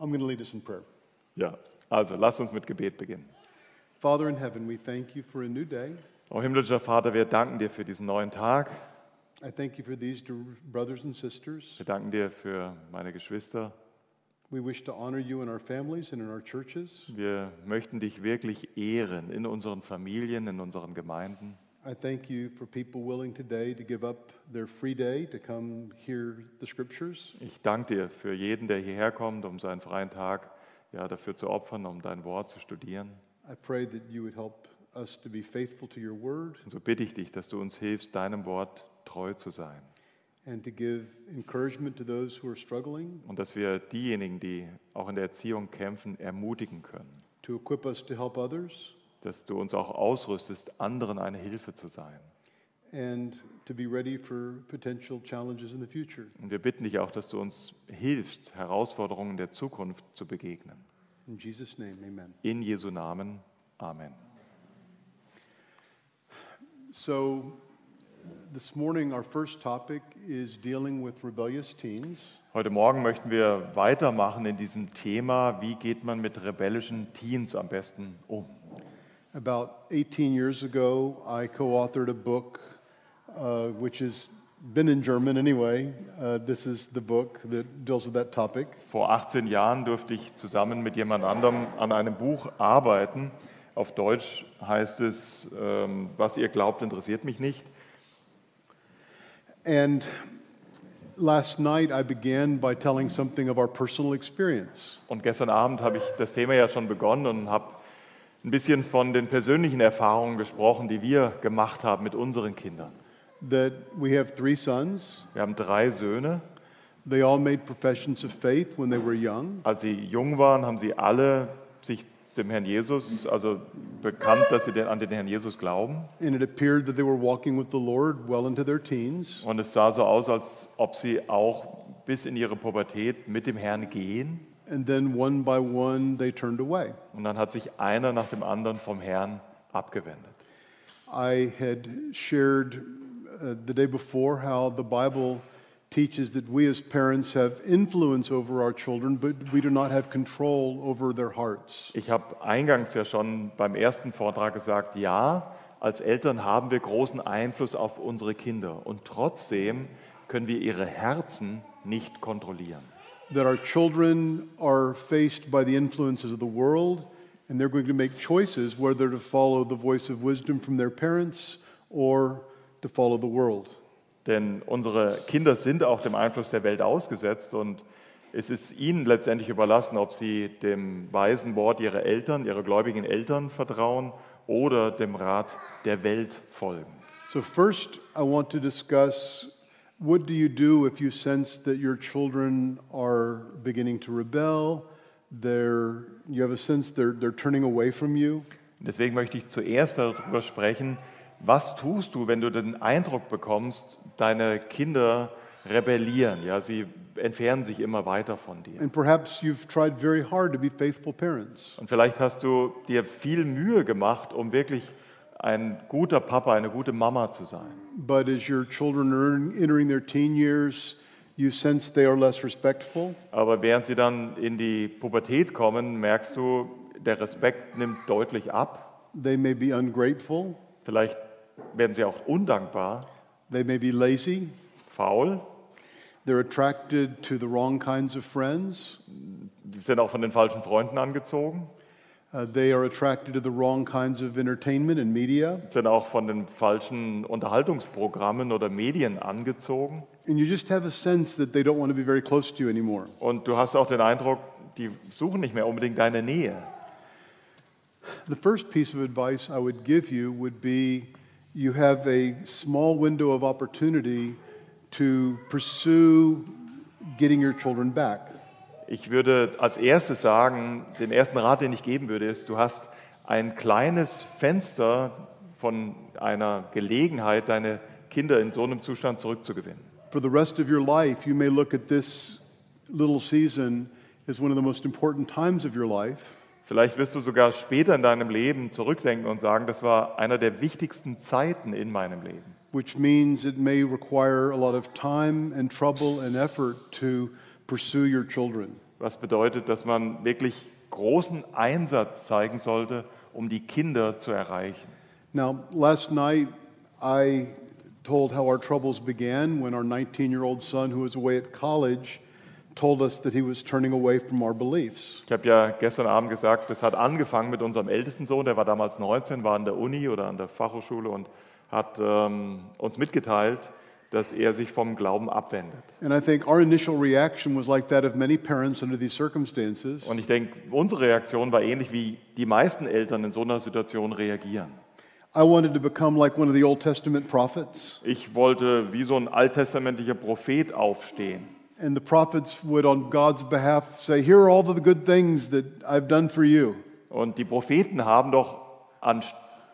I'm going to lead us in prayer. Ja, also lasst uns mit Gebet beginnen. Father in heaven, we thank you for a new day. Oh himmlischer Vater, wir danken dir für diesen neuen Tag. I thank you for these brothers and sisters. Wir danken dir für meine Geschwister. We wish to honor you in our families and in our churches. Wir möchten dich wirklich ehren in unseren Familien, in unseren Gemeinden. I thank you for people willing today to give up their free day to come hear the scriptures. Ich danke dir für jeden, der hierher kommt, um seinen freien Tag ja, dafür zu opfern, um dein Wort zu studieren. I pray that you would help us to be faithful to your word Und so bitte ich dich, dass du uns hilfst, deinem Wort treu zu sein. and to give encouragement to those who are struggling, Und dass wir diejenigen, die auch in der Erziehung kämpfen, ermutigen können. to equip us to help others, Dass du uns auch ausrüstest, anderen eine Hilfe zu sein. and to be ready for potential challenges in the future. Und wir bitten dich auch, dass du uns hilfst, Herausforderungen der Zukunft zu begegnen. In Jesus' name, amen. In Jesu Namen. Amen. So, this morning, our first topic is dealing with rebellious teens. Heute Morgen möchten wir weitermachen in diesem Thema, wie geht man mit rebellischen Teens am besten um. About 18 years ago, I co authored a book uh, which has been in German anyway. Uh, this is the book that deals with that topic. Vor 18 Jahren durfte ich zusammen mit jemand anderem an einem Buch arbeiten. Auf Deutsch heißt es, ähm, was ihr glaubt, interessiert mich nicht. And last night, I began by telling something of our personal experience. Und gestern Abend habe ich das Thema ja schon begonnen und habe ein bisschen von den persönlichen Erfahrungen gesprochen, die wir gemacht haben mit unseren Kindern. That we have three sons. Wir haben drei Söhne. They all made professions of faith when they were young. Als sie jung waren, haben sie alle sich dem Herrn Jesus, also bekannt, dass sie an den Herrn Jesus glauben. And it appeared that they were walking with the Lord well into their teens. Und es sah so aus, als ob sie auch bis in ihre Pubertät mit dem Herrn gehen. And then one by one, they turned away. Und dann hat sich einer nach dem anderen vom Herrn abgewendet. I had shared uh, the day before how the Bible teaches that we as parents have influence over our children, but we do not have control over their hearts. Ich habe eingangs ja schon beim ersten Vortrag gesagt, ja, als Eltern haben wir großen Einfluss auf unsere Kinder und trotzdem können wir ihre Herzen nicht kontrollieren. That our children are faced by the influences of the world, and they're going to make choices whether to follow the voice of wisdom from their parents or to follow the world. Denn unsere Kinder sind auch dem Einfluss der Welt ausgesetzt und es ist ihnen letztendlich überlassen, ob sie dem weisen Wort ihrer Eltern, ihrer gläubigen Eltern vertrauen oder dem Rat der Welt folgen. So, first, I want to discuss what do you do if you sense that your children are beginning to rebel? They're, you have a sense they're, they're turning away from you. Deswegen möchte ich zuerst darüber sprechen, was tust du, wenn du den Eindruck bekommst, deine Kinder rebellieren, ja, sie entfernen sich immer weiter von dir. And perhaps you've tried very hard to be faithful parents. Und vielleicht hast du dir viel Mühe gemacht, um wirklich ein guter Papa, eine gute Mama zu sein. But as your children are entering their teen years, you sense they are less respectful. Aber während sie dann in die Pubertät kommen, merkst du, der Respekt nimmt deutlich ab. They may be ungrateful. Vielleicht werden sie auch undankbar, They may be lazy. faul. They're attracted to the wrong kinds of friends. Die sind auch von den falschen Freunden angezogen, Uh, they are attracted to the wrong kinds of entertainment and media. sind auch von den falschen Unterhaltungsprogrammen oder Medien angezogen. And you just have a sense that they don't want to be very close to you anymore. Und du hast auch den Eindruck, die suchen nicht mehr unbedingt deine Nähe. The first piece of advice I would give you would be you have a small window of opportunity to pursue getting your children back. Ich würde als erstes sagen, den ersten Rat, den ich geben würde, ist, du hast ein kleines Fenster von einer Gelegenheit, deine Kinder in so einem Zustand zurückzugewinnen. For the rest of your life, you may look at this little season as one of the most important times of your life. Vielleicht wirst du sogar später in deinem Leben zurückdenken und sagen, das war einer der wichtigsten Zeiten in meinem Leben. which means it may require a lot of time and trouble and effort to pursue your children. Was bedeutet, dass man wirklich großen Einsatz zeigen sollte, um die Kinder zu erreichen. Now, last night I told how our troubles began when our 19 year old son, who was away at college, told us that he was turning away from our beliefs. Ich habe ja gestern Abend gesagt, das hat angefangen mit unserem ältesten Sohn, der war damals 19, war an der Uni oder an der Fachhochschule und hat ähm, uns mitgeteilt, dass er sich vom Glauben abwendet. And I think our initial reaction was like that of many parents under these circumstances. Und ich denke, unsere Reaktion war ähnlich wie die meisten Eltern in so einer Situation reagieren. I wanted to become like one of the Old Testament prophets. Ich wollte wie so ein alttestamentlicher Prophet aufstehen. And the prophets would, on God's behalf, say, Here are all the good things that I've done for you. Und die Propheten haben doch an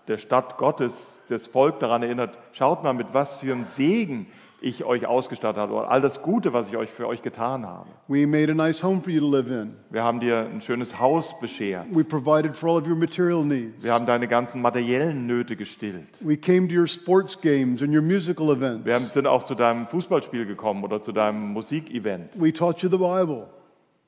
der Stadt Gottes das Volk daran erinnert, schaut mal, mit was für einem Segen ich euch ausgestattet habe, oder all das Gute, was ich euch für euch getan habe. We made a nice home for you to live in. Wir haben dir ein schönes Haus beschert. We provided for all of your material needs. Wir haben deine ganzen materiellen Nöte gestillt. We came to your sports games and your musical events. Wir haben- sind auch zu deinem Fußballspiel gekommen oder zu deinem Musikevent. We taught you the Bible.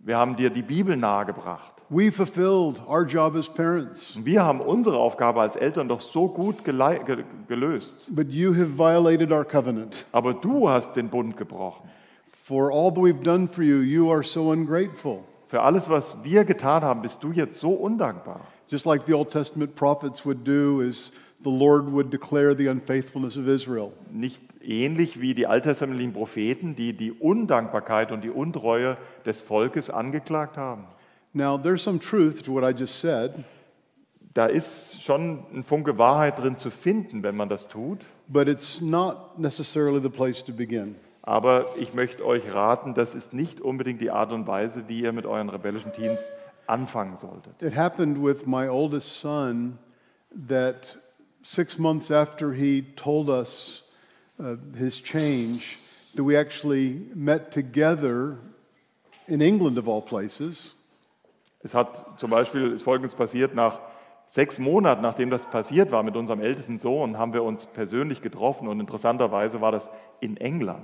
Wir haben dir die Bibel nahegebracht. We fulfilled our job as parents. Wir haben unsere Aufgabe als Eltern doch so gut gelöst. But you have violated our covenant. Aber du hast den Bund gebrochen. For all that we've done for you, you are so ungrateful. Für alles, was wir getan haben, bist du jetzt so undankbar. Just like the Old Testament prophets would do, is the Lord would declare the unfaithfulness of Israel. Nicht ähnlich wie die alttestamentlichen Propheten, die die Undankbarkeit und die Untreue des Volkes angeklagt haben. Now, there's some truth to what I just said, Da ist schon ein Funke Wahrheit drin zu finden, wenn man das tut. but it's not necessarily the place to begin. Aber ich möchte euch raten, das ist nicht unbedingt die Art und Weise, wie ihr mit euren rebellischen Teens anfangen solltet. It happened with my oldest son that six months after he told us uh, his change, that we actually met together in England, of all places. Es hat zum Beispiel ist Folgendes passiert, nach sechs Monaten, nachdem das passiert war mit unserem ältesten Sohn, haben wir uns persönlich getroffen und interessanterweise war das in England.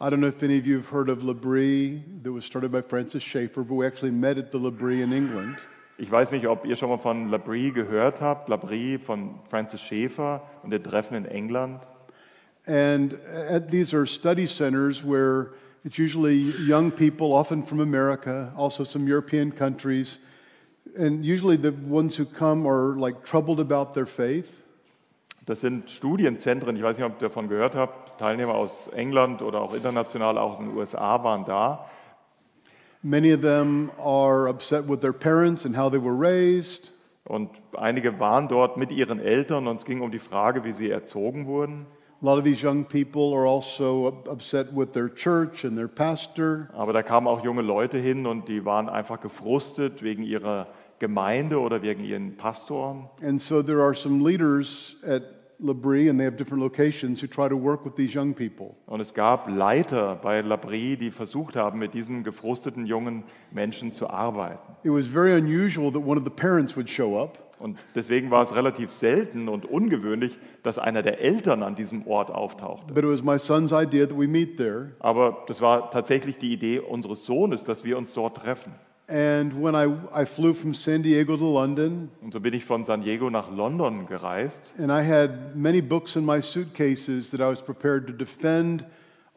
I don't know if any of you have heard of Labrie, that was started by Francis Schaeffer, but we actually met at the Labrie in England. Ich weiß nicht, ob ihr schon mal von Labrie gehört habt, Labrie von Francis Schaeffer und der Treffen in England. And at, these are study centers where it's usually young people, often from America, also some European countries. And usually the ones who come are like troubled about their faith. Das sind Studienzentren, ich weiß nicht, ob ihr davon gehört habt, Teilnehmer aus England oder auch international, auch aus den USA waren da. Many of them are upset with their parents and how they were raised. Und einige waren dort mit ihren Eltern und es ging um die Frage, wie sie erzogen wurden. A lot of these young people are also up- upset with their church and their pastor. Aber da kamen auch junge Leute hin und die waren einfach gefrustet wegen ihrer Gemeinde oder wegen ihren Pastoren. And so there are some leaders at Labrie, and they have different locations, who try to work with these young people. Und es gab Leiter bei Labrie, die versucht haben, mit diesen gefrusteten jungen Menschen zu arbeiten. It was very unusual that one of the parents would show up. Und deswegen war es relativ selten und ungewöhnlich, dass einer der Eltern an diesem Ort auftauchte. But it was my son's idea that we meet there. Aber das war tatsächlich die Idee unseres Sohnes, dass wir uns dort treffen. And when I, I flew from San Diego to London, Und so bin ich von San Diego nach London gereist. and I had many books in my suitcases that I was prepared to defend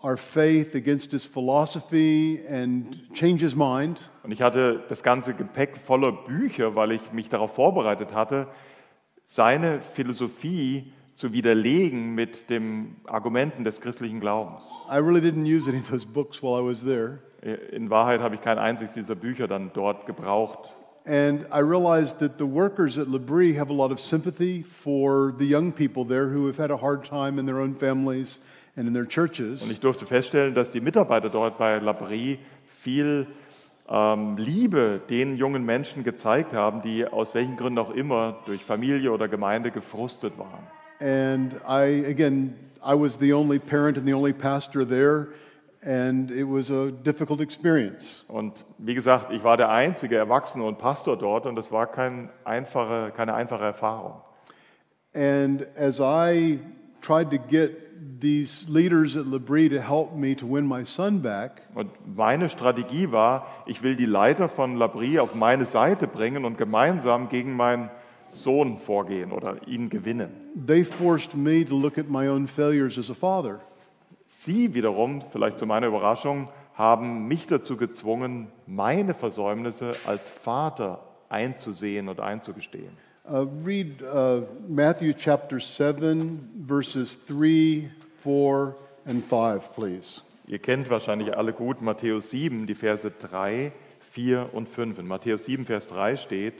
our faith against his philosophy and change his mind. Und ich hatte das ganze Gepäck voller Bücher, weil ich mich darauf vorbereitet hatte, seine Philosophie zu widerlegen mit den Argumenten des christlichen Glaubens. I really didn't use any of those books while I was there. In Wahrheit habe ich kein einziges dieser Bücher dann dort gebraucht. And I realized that the workers at Labrie have a lot of sympathy for the young people there who have had a hard time in their own families Und ich durfte feststellen, dass die Mitarbeiter dort bei Labrie viel ähm, Liebe den jungen Menschen gezeigt haben, die aus welchen Gründen auch immer durch Familie oder Gemeinde gefrustet waren. And I, again, I was the only parent and the only pastor there, and it was a difficult experience. Und wie gesagt, ich war der einzige Erwachsene und Pastor dort und das war kein einfache, keine einfache Erfahrung. And as I tried to get these leaders at Labrie to help me to win my son back. Und meine Strategie war, ich will die Leiter von Labrie auf meine Seite bringen und gemeinsam gegen meinen Sohn vorgehen oder ihn gewinnen. They forced me to look at my own failures as a father. Sie wiederum, vielleicht zu meiner Überraschung, haben mich dazu gezwungen, meine Versäumnisse als Vater einzusehen und einzugestehen. Uh, read uh, Matthew chapter 7, verses 3, 4, and 5, please. Ihr kennt wahrscheinlich alle gut Matthäus 7, die Verse 3, 4 und 5. In Matthäus 7, Vers 3 steht,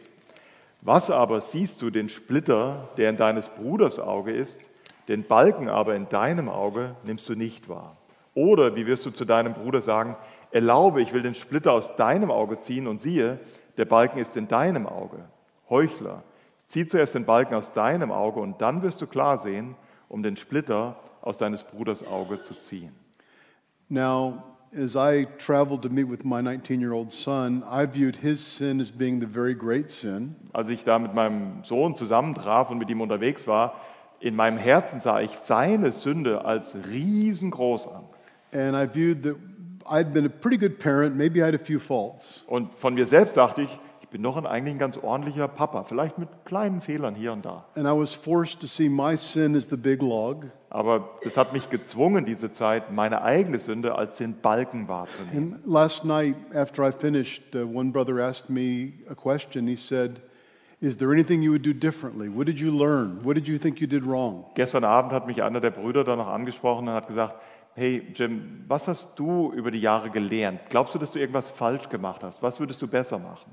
Was aber siehst du den Splitter, der in deines Bruders Auge ist, den Balken aber in deinem Auge nimmst du nicht wahr? Oder wie wirst du zu deinem Bruder sagen, erlaube, ich will den Splitter aus deinem Auge ziehen und siehe, der Balken ist in deinem Auge. Heuchler, zieh zuerst den Balken aus deinem Auge und dann wirst du klar sehen, um den Splitter aus deines Bruders Auge zu ziehen. Now, as I traveled to meet with my 19 year old son, I viewed his sin as being the very great sin. Als ich da mit meinem Sohn zusammentraf und mit ihm unterwegs war, in meinem Herzen sah ich seine Sünde als riesengroß an. And I viewed that I'd been a pretty good parent, maybe I had a few faults. Und von mir selbst dachte ich bin doch ein eigentlich ein ganz ordentlicher Papa, vielleicht mit kleinen Fehlern hier und da. And I was forced to see my sin as the big log Aber das hat mich gezwungen, diese Zeit, meine eigene Sünde als den Balken wahrzunehmen. And last night, after I finished, uh, one brother asked me a question. He said, Is there anything you would do differently? What did you learn? What did you think you did wrong? Gestern Abend hat mich einer der Brüder dann noch angesprochen und hat gesagt, hey Jim, was hast du über die Jahre gelernt? Glaubst du, dass du irgendwas falsch gemacht hast? Was würdest du besser machen?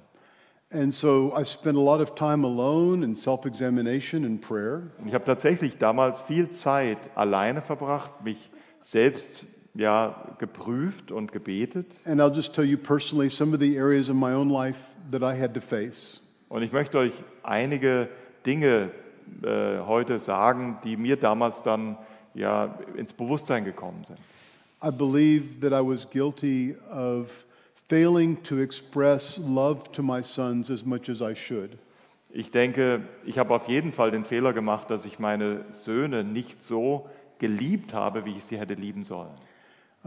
And so I spent a lot of time alone in self examination and prayer. Und ich habe tatsächlich damals viel Zeit alleine verbracht, mich selbst ja, geprüft und gebetet. And I'll just tell you personally some of the areas in my own life that I had to face. Und ich möchte euch einige Dinge äh, heute sagen, die mir damals dann ja, ins Bewusstsein gekommen sind. I believe that I was guilty of failing to express love to my sons as much as I should. Ich denke, ich habe auf jeden Fall den Fehler gemacht, dass ich meine Söhne nicht so geliebt habe, wie ich sie hätte lieben sollen.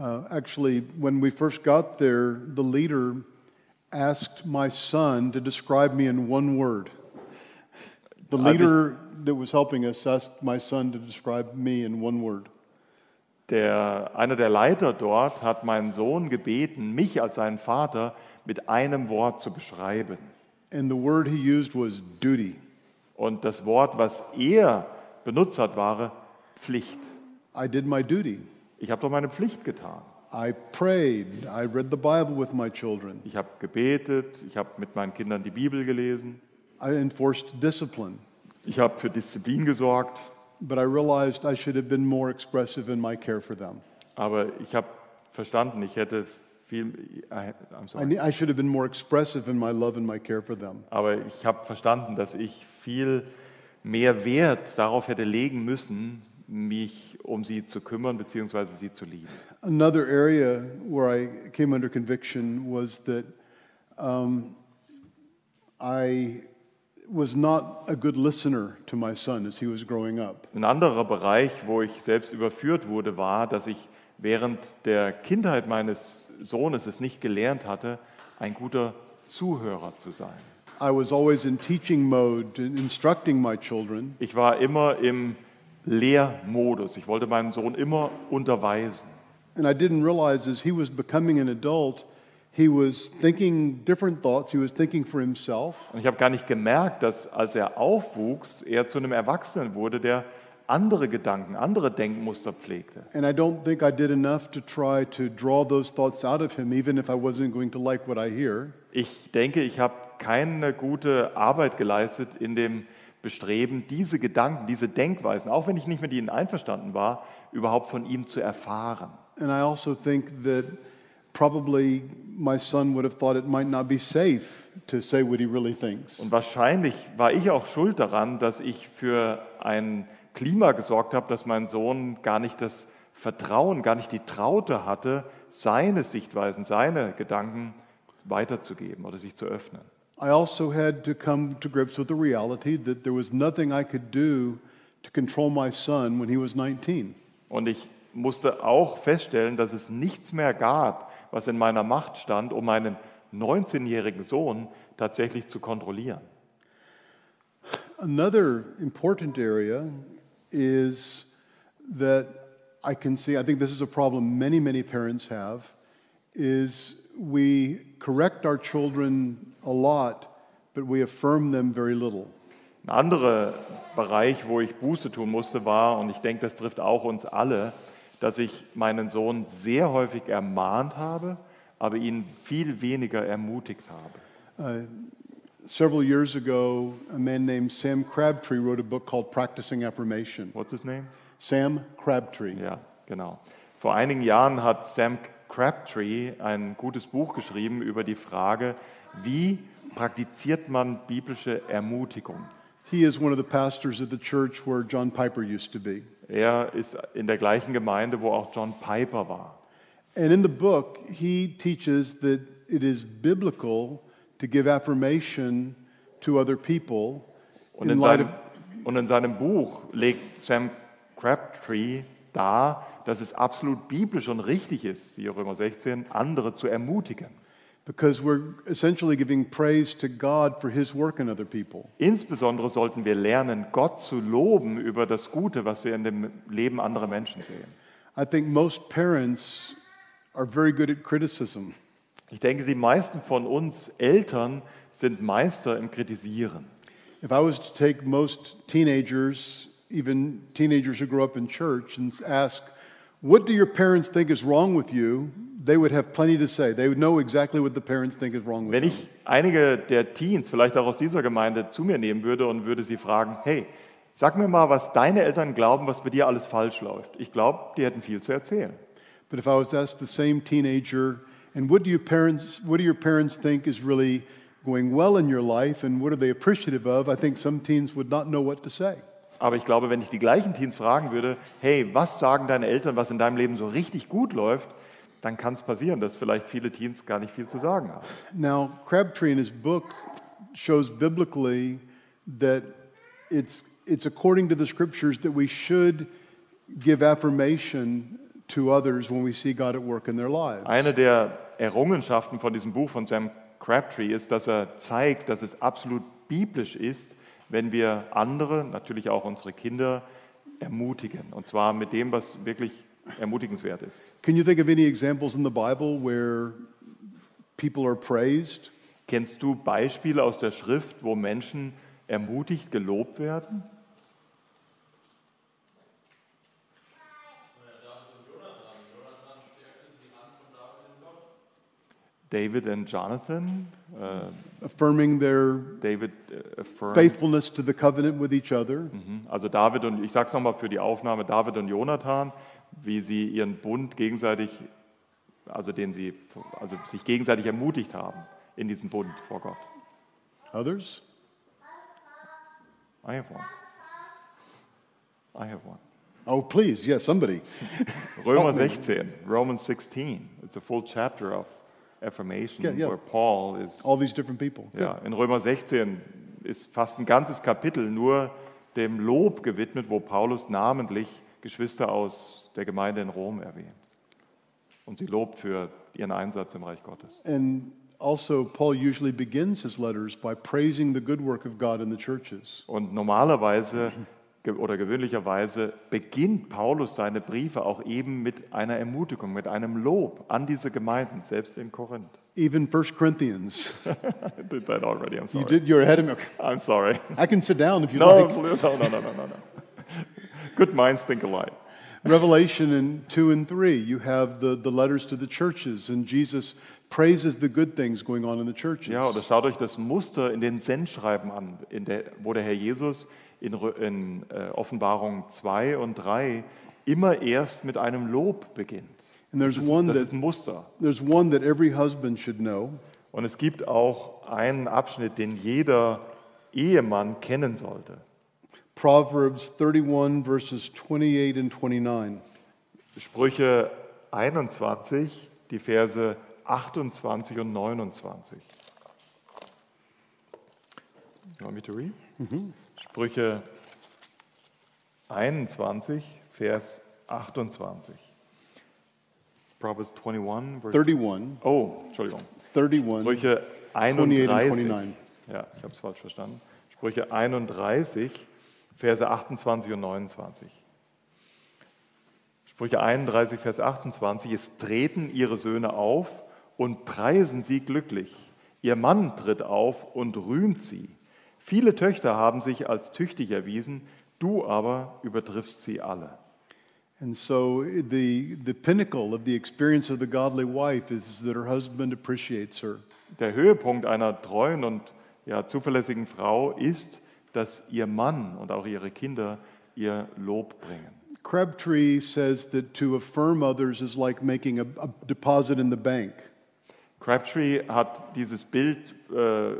Uh, actually, when we first got there, the leader asked my son to describe me in one word. The leader that was helping us asked my son to describe me in one word. Der, einer der Leiter dort hat meinen Sohn gebeten, mich als seinen Vater mit einem Wort zu beschreiben. And the word he used was duty. Und das Wort, was er benutzt hat, war Pflicht. I did my duty. Ich habe doch meine Pflicht getan. I prayed. I read the Bible with my children. Ich habe gebetet, ich habe mit meinen Kindern die Bibel gelesen, I enforced discipline. ich habe für Disziplin gesorgt, But I realized I should have been more expressive in my care for them. aber ich habe verstanden, ich hätte viel, I- I'm I, sorry. ne- I should have been more expressive in my love and my care for them. aber ich habe verstanden, dass ich viel mehr Wert darauf hätte legen müssen, mich um sie zu kümmern bzw. sie zu lieben. Another area where I came under conviction was that um, I Ein anderer Bereich, wo ich selbst überführt wurde, war, dass ich während der Kindheit meines Sohnes es nicht gelernt hatte, ein guter Zuhörer zu sein. I was always in teaching mode, in- instructing my children, Ich war immer im Lehrmodus. Ich wollte meinen Sohn immer unterweisen. and I didn't realize as he was becoming an adult, he was thinking different thoughts. He was thinking for himself. Und ich habe gar nicht gemerkt, dass als er aufwuchs, er zu einem Erwachsenen wurde, der andere Gedanken, andere Denkmuster pflegte. And I don't think I did enough to try to draw those thoughts out of him, even if I wasn't going to like what I hear. Ich denke, ich habe keine gute Arbeit geleistet in dem Bestreben, diese Gedanken, diese Denkweisen, auch wenn ich nicht mit ihnen einverstanden war, überhaupt von ihm zu erfahren. And I also think that probably my son would have thought it might not be safe to say what he really thinks. Und wahrscheinlich war ich auch schuld daran, dass ich für ein Klima gesorgt habe, dass mein Sohn gar nicht das Vertrauen, gar nicht die Traute hatte, seine Sichtweisen, seine Gedanken weiterzugeben oder sich zu öffnen. I also had to come to grips with the reality that there was nothing I could do to control my son when he was 19. Und ich musste auch feststellen, dass es nichts mehr gab, was in meiner Macht stand, um meinen 19-jährigen Sohn tatsächlich zu kontrollieren. Another important area is that I can see, I think this is a problem many, many parents have, is we correct our children a lot, but we affirm them very little. Ein anderer Bereich, wo ich Buße tun musste, war, und ich denke, das trifft auch uns alle, dass ich meinen Sohn sehr häufig ermahnt habe, aber ihn viel weniger ermutigt habe. Uh, several years ago, a man named Sam Crabtree wrote a book called Practicing Affirmation. What's his name? Sam Crabtree. Ja, genau. Vor einigen Jahren hat Sam Crabtree ein gutes Buch geschrieben über die Frage, wie praktiziert man biblische Ermutigung. He is one of the pastors of the church where John Piper used to be. Er ist in der gleichen Gemeinde, wo auch John Piper war. And in the book, he teaches that it is biblical to give affirmation to other people Und in in, seinem, und in seinem Buch legt Sam Crabtree dar, dass es absolut biblisch und richtig ist, siehe Römer 16, andere zu ermutigen. Because we're essentially giving praise to God for his work in other people. Insbesondere sollten wir lernen, Gott zu loben über das Gute, was wir in dem Leben anderer Menschen sehen. I think most parents are very good at criticism. Ich denke, die meisten von uns Eltern sind Meister im Kritisieren. If I was to take most teenagers, even teenagers who grow up in church, and ask, What do your parents think is wrong with you? they would have plenty to say. They would know exactly what the parents think is wrong with Wenn ich einige der Teens, vielleicht auch aus dieser Gemeinde, zu mir nehmen würde und würde sie fragen, hey, sag mir mal, was deine Eltern glauben, was bei dir alles falsch läuft. Ich glaube, die hätten viel zu erzählen. But if I was asked the same teenager, and what do your parents, what do your parents think is really going well in your life, and what are they appreciative of? I think some teens would not know what to say. Aber ich glaube, wenn ich die gleichen Teens fragen würde, hey, was sagen deine Eltern, was in deinem Leben so richtig gut läuft, dann kann es passieren, dass vielleicht viele Teens gar nicht viel zu sagen haben. Now, Crabtree in his book shows biblically that it's, it's according to the scriptures that we should give affirmation to others when we see God at work in their lives. Eine der Errungenschaften von diesem Buch von Sam Crabtree ist, dass er zeigt, dass es absolut biblisch ist, wenn wir andere, natürlich auch unsere Kinder, ermutigen. Und zwar mit dem, was wirklich ermutigenswert ist. Can you think of any examples in the Bible where people are praised? Kennst du Beispiele aus der Schrift, wo Menschen ermutigt, gelobt werden? David and Jonathan. Äh, Affirming their David affirmed, faithfulness to the covenant with each other. Mhm. also David und ich sage es nochmal für die Aufnahme, David und Jonathan, wie sie ihren Bund gegenseitig, also den sie, also sich gegenseitig ermutigt haben in diesem Bund vor Gott. Others? I have one. I have one. Oh, please, yes, somebody. Römer Help me. 16, Romans 16. It's a full chapter of affirmation Yeah, yeah. where Paul is. All these different people. Ja, in Römer 16 ist fast ein ganzes Kapitel nur dem Lob gewidmet, wo Paulus namentlich Geschwister aus der Gemeinde in Rom erwähnt. Und sie lobt für ihren Einsatz im Reich Gottes. And also, Paul usually begins his letters by praising the good work of God in the churches. Und normalerweise oder gewöhnlicherweise beginnt Paulus seine Briefe auch eben mit einer Ermutigung, mit einem Lob an diese Gemeinden, selbst in Korinth. Even 1 Corinthians. I did that already, I'm You sorry. did, you're ahead of me. Okay. I'm sorry. I can sit down if you No, like. no, no, no, no, no, no. Good minds think alike. Revelation in 2 and 3, you have the, the letters to the churches, and Jesus praises the good things going on in the churches. Ja, oder schaut euch das Muster in den Sendschreiben an, der, wo der Herr Jesus in, in äh, Offenbarung 2 und 3 immer erst mit einem Lob beginnt. And there's Das ist, one das that ist ein Muster. there's one that every husband should know. Und es gibt auch einen Abschnitt, den jeder Ehemann kennen sollte. Proverbs 31, verses 28 and 29. Sprüche 21, die Verse 28 und 29. You want me read? Sprüche 21, Vers 28. Proverbs 21, Vers 31, Oh, Entschuldigung. 31, Sprüche 28 and 31. 29. Ja, ich habe es falsch verstanden. Sprüche 31, Verse 28 und 29. Sprüche 31, Vers 28. Es treten ihre Söhne auf und preisen sie glücklich. Ihr Mann tritt auf und rühmt sie. Viele Töchter haben sich als tüchtig erwiesen, du aber übertriffst sie alle. And so the, the pinnacle of the experience of the godly wife is that her husband appreciates her. Der Höhepunkt einer treuen und ja, zuverlässigen Frau ist, dass ihr Mann und auch ihre Kinder ihr Lob bringen. Crabtree says that to affirm others is like making a, a deposit in the bank. Crabtree hat dieses Bild äh,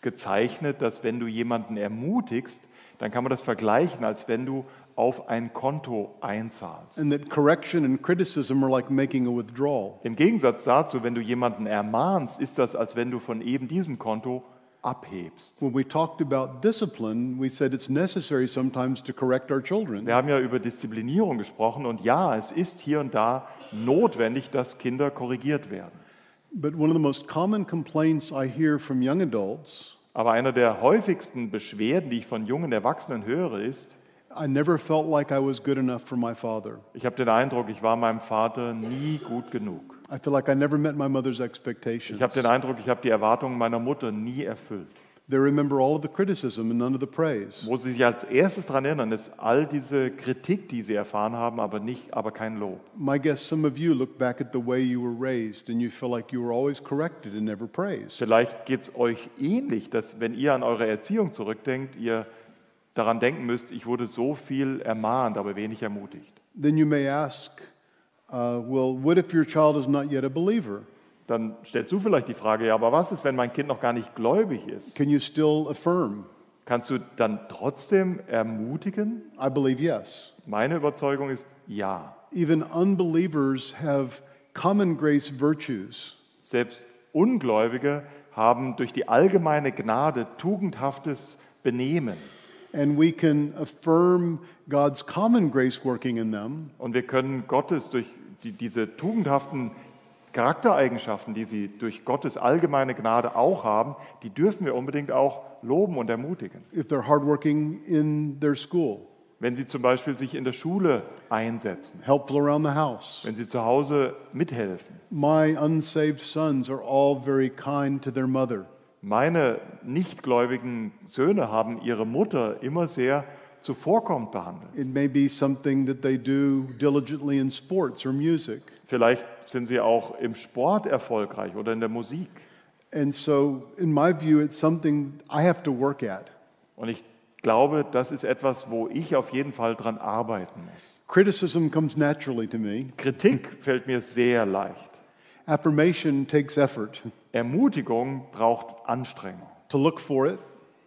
gezeichnet, dass wenn du jemanden ermutigst, dann kann man das vergleichen, als wenn du auf ein Konto einzahlst. And that correction and criticism are like making a withdrawal. Im Gegensatz dazu, wenn du jemanden ermahnst, ist das, als wenn du von eben diesem Konto abhebst. When we talked about discipline, we said it's necessary sometimes to correct our children. Wir haben ja über Disziplinierung gesprochen und ja, es ist hier und da notwendig, dass Kinder korrigiert werden. But one of the most common complaints I hear from young adults Aber einer der häufigsten Beschwerden, die ich von jungen Erwachsenen höre, ist, I never felt like I was good enough for my father. ich habe den Eindruck, ich war meinem Vater nie gut genug. I feel like I never met my mother's Ich expectations. habe den Eindruck, ich habe die Erwartungen meiner Mutter nie erfüllt. They remember all of the criticism and none of the praise. Wo sie sich als erstes daran erinnern, ist all diese Kritik, die sie erfahren haben, aber, nicht, aber kein Lob. My guess some of you look back at the way you were raised and you feel like you were always corrected and never praised. Vielleicht geht es euch ähnlich, dass wenn ihr an eure Erziehung zurückdenkt, ihr daran denken müsst, ich wurde so viel ermahnt, aber wenig ermutigt. Then you may ask, uh, well, what if your child is not yet a believer? Dann stellst du vielleicht die Frage, ja, aber was ist, wenn mein Kind noch gar nicht gläubig ist? Can you still affirm? Kannst du dann trotzdem ermutigen? I believe yes. Meine Überzeugung ist ja. Even unbelievers have common grace virtues. Selbst Ungläubige haben durch die allgemeine Gnade tugendhaftes Benehmen. And we can affirm God's common grace working in them Und wir können Gottes durch die, diese tugendhaften Charaktereigenschaften, die sie durch Gottes allgemeine Gnade auch haben, die dürfen wir unbedingt auch loben und ermutigen. if they're hardworking in their school, Wenn sie zum Beispiel sich in der Schule einsetzen, helpful around the house. wenn sie zu Hause mithelfen. My unsaved sons are all very kind to their mother. Meine nichtgläubigen Söhne haben ihre Mutter immer sehr zuvorkommend behandelt. It may be something that they do diligently in sports or music. Vielleicht sind sie auch im Sport erfolgreich oder in der Musik. And so, in my view, it's something I have to work at. Und ich glaube, das ist etwas, wo ich auf jeden Fall dran arbeiten muss. Criticism comes naturally to me, Kritik fällt mir sehr leicht. affirmation takes effort Ermutigung braucht Anstrengung. to look for it.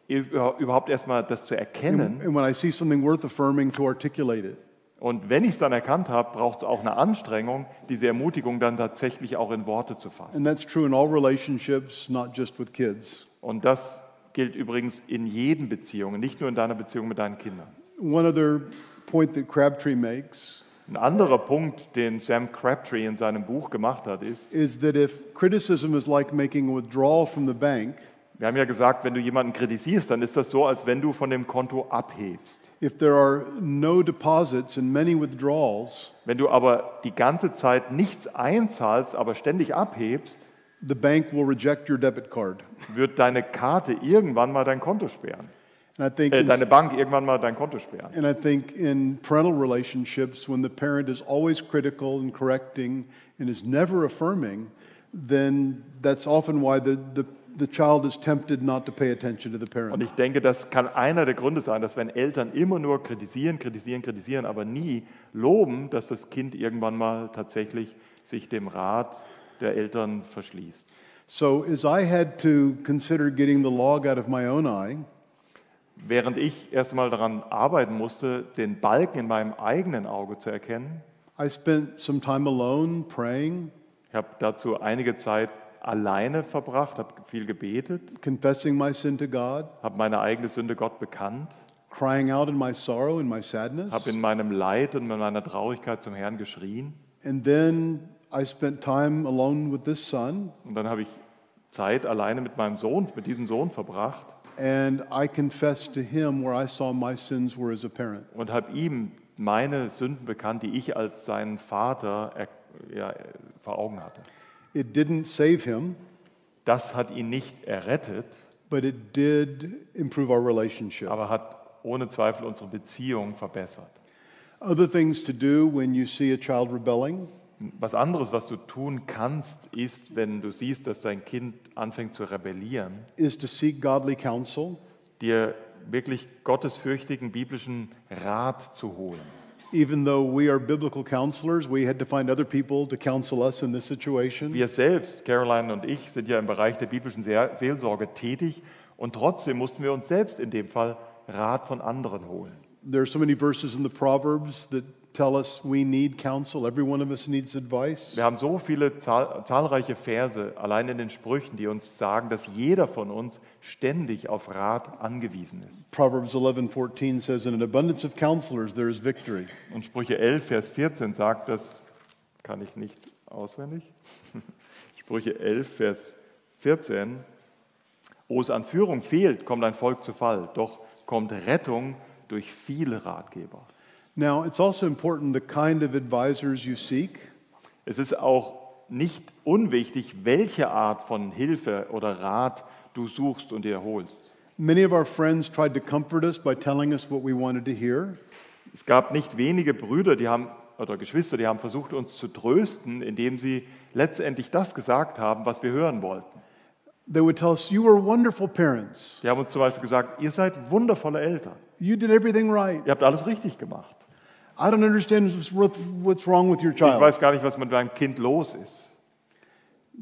Über- Überhaupt erstmal das zu erkennen. And when I see something worth affirming, to articulate it. Und wenn ich es dann erkannt habe, braucht es auch eine Anstrengung, diese Ermutigung dann tatsächlich auch in Worte zu fassen. And that's true in all relationships, not just with kids. Und das gilt übrigens in jeden Beziehungen, nicht nur in deiner Beziehung mit deinen Kindern. One other point that Crabtree makes Ein anderer Punkt, den Sam Crabtree in seinem Buch gemacht hat, ist, is that if criticism is like making a withdrawal from the bank, wir haben ja gesagt, wenn du jemanden kritisierst, dann ist das so, als wenn du von dem Konto abhebst. if there are no deposits and many withdrawals, Wenn du aber die ganze Zeit nichts einzahlst, aber ständig abhebst, the bank will reject your debit card. wird deine Karte irgendwann mal dein Konto sperren. And I think Äh, in, deine Bank irgendwann mal dein Konto sperren. and I think in parental relationships, when the parent is always critical and correcting and is never affirming, then that's often why the, the, the child is tempted not to pay attention to the Und parent. ich denke, das kann einer der Gründe sein, dass wenn Eltern immer nur kritisieren, kritisieren, kritisieren, aber nie loben, dass das Kind irgendwann mal tatsächlich sich dem Rat der Eltern verschließt. So as I had to consider getting the log out of my own eye, Während ich erst mal daran arbeiten musste, den Balken in meinem eigenen Auge zu erkennen, I spent some time alone praying, ich habe dazu einige Zeit alleine verbracht, habe viel gebetet, confessing my sin to God, habe meine eigene Sünde Gott bekannt, crying out in my sorrow and my sadness. habe in meinem Leid und in meiner Traurigkeit zum Herrn geschrien. And then I spent time alone with this son, Und dann habe ich Zeit alleine mit meinem Sohn, mit diesem Sohn verbracht and I confessed to him where I saw my sins were as a parent. und habe ihm meine Sünden bekannt, die ich als seinen Vater er, ja, vor Augen hatte. It didn't save him, Das hat ihn nicht errettet, but it did improve our relationship. aber hat ohne Zweifel unsere Beziehung verbessert. Other things to do when you see a child rebelling Was anderes, was du tun kannst, ist, wenn du siehst, dass dein Kind anfängt zu rebellieren, is to seek godly counsel, dir wirklich gottesfürchtigen biblischen Rat zu holen. Even though we are biblical counselors, we had to find other people to counsel us in this situation. Wir selbst, Caroline und ich, sind ja im Bereich der biblischen Seelsorge tätig und trotzdem mussten wir uns selbst in dem Fall Rat von anderen holen. There are so many verses in the Proverbs that tell us we need counsel. Every one of us needs advice. Wir haben so viele zahl zahlreiche Verse allein in den Sprüchen, die uns sagen, dass jeder von uns ständig auf Rat angewiesen ist. Proverbs 11:14 says, "In an abundance of counselors there is victory." Und Sprüche 11, Vers 14 sagt das, kann ich nicht auswendig. Sprüche 11, Vers 14. Wo es an Führung fehlt, kommt ein Volk zu Fall, doch kommt Rettung durch viele Ratgeber. Now, it's also important the kind of advisors you seek. Es ist auch nicht unwichtig, welche Art von Hilfe oder Rat du suchst und dir holst. Many of our friends tried to comfort us by telling us what we wanted to hear. Es gab nicht wenige Brüder, die haben oder Geschwister, die haben versucht, uns zu trösten, indem sie letztendlich das gesagt haben, was wir hören wollten. They would tell us, You were wonderful parents. Die haben uns zum Beispiel gesagt, ihr seid wundervolle Eltern. You did everything right. Ihr habt alles richtig gemacht. I don't understand what's- wrong with your Ich child. weiß gar nicht, was mit deinem Kind los ist.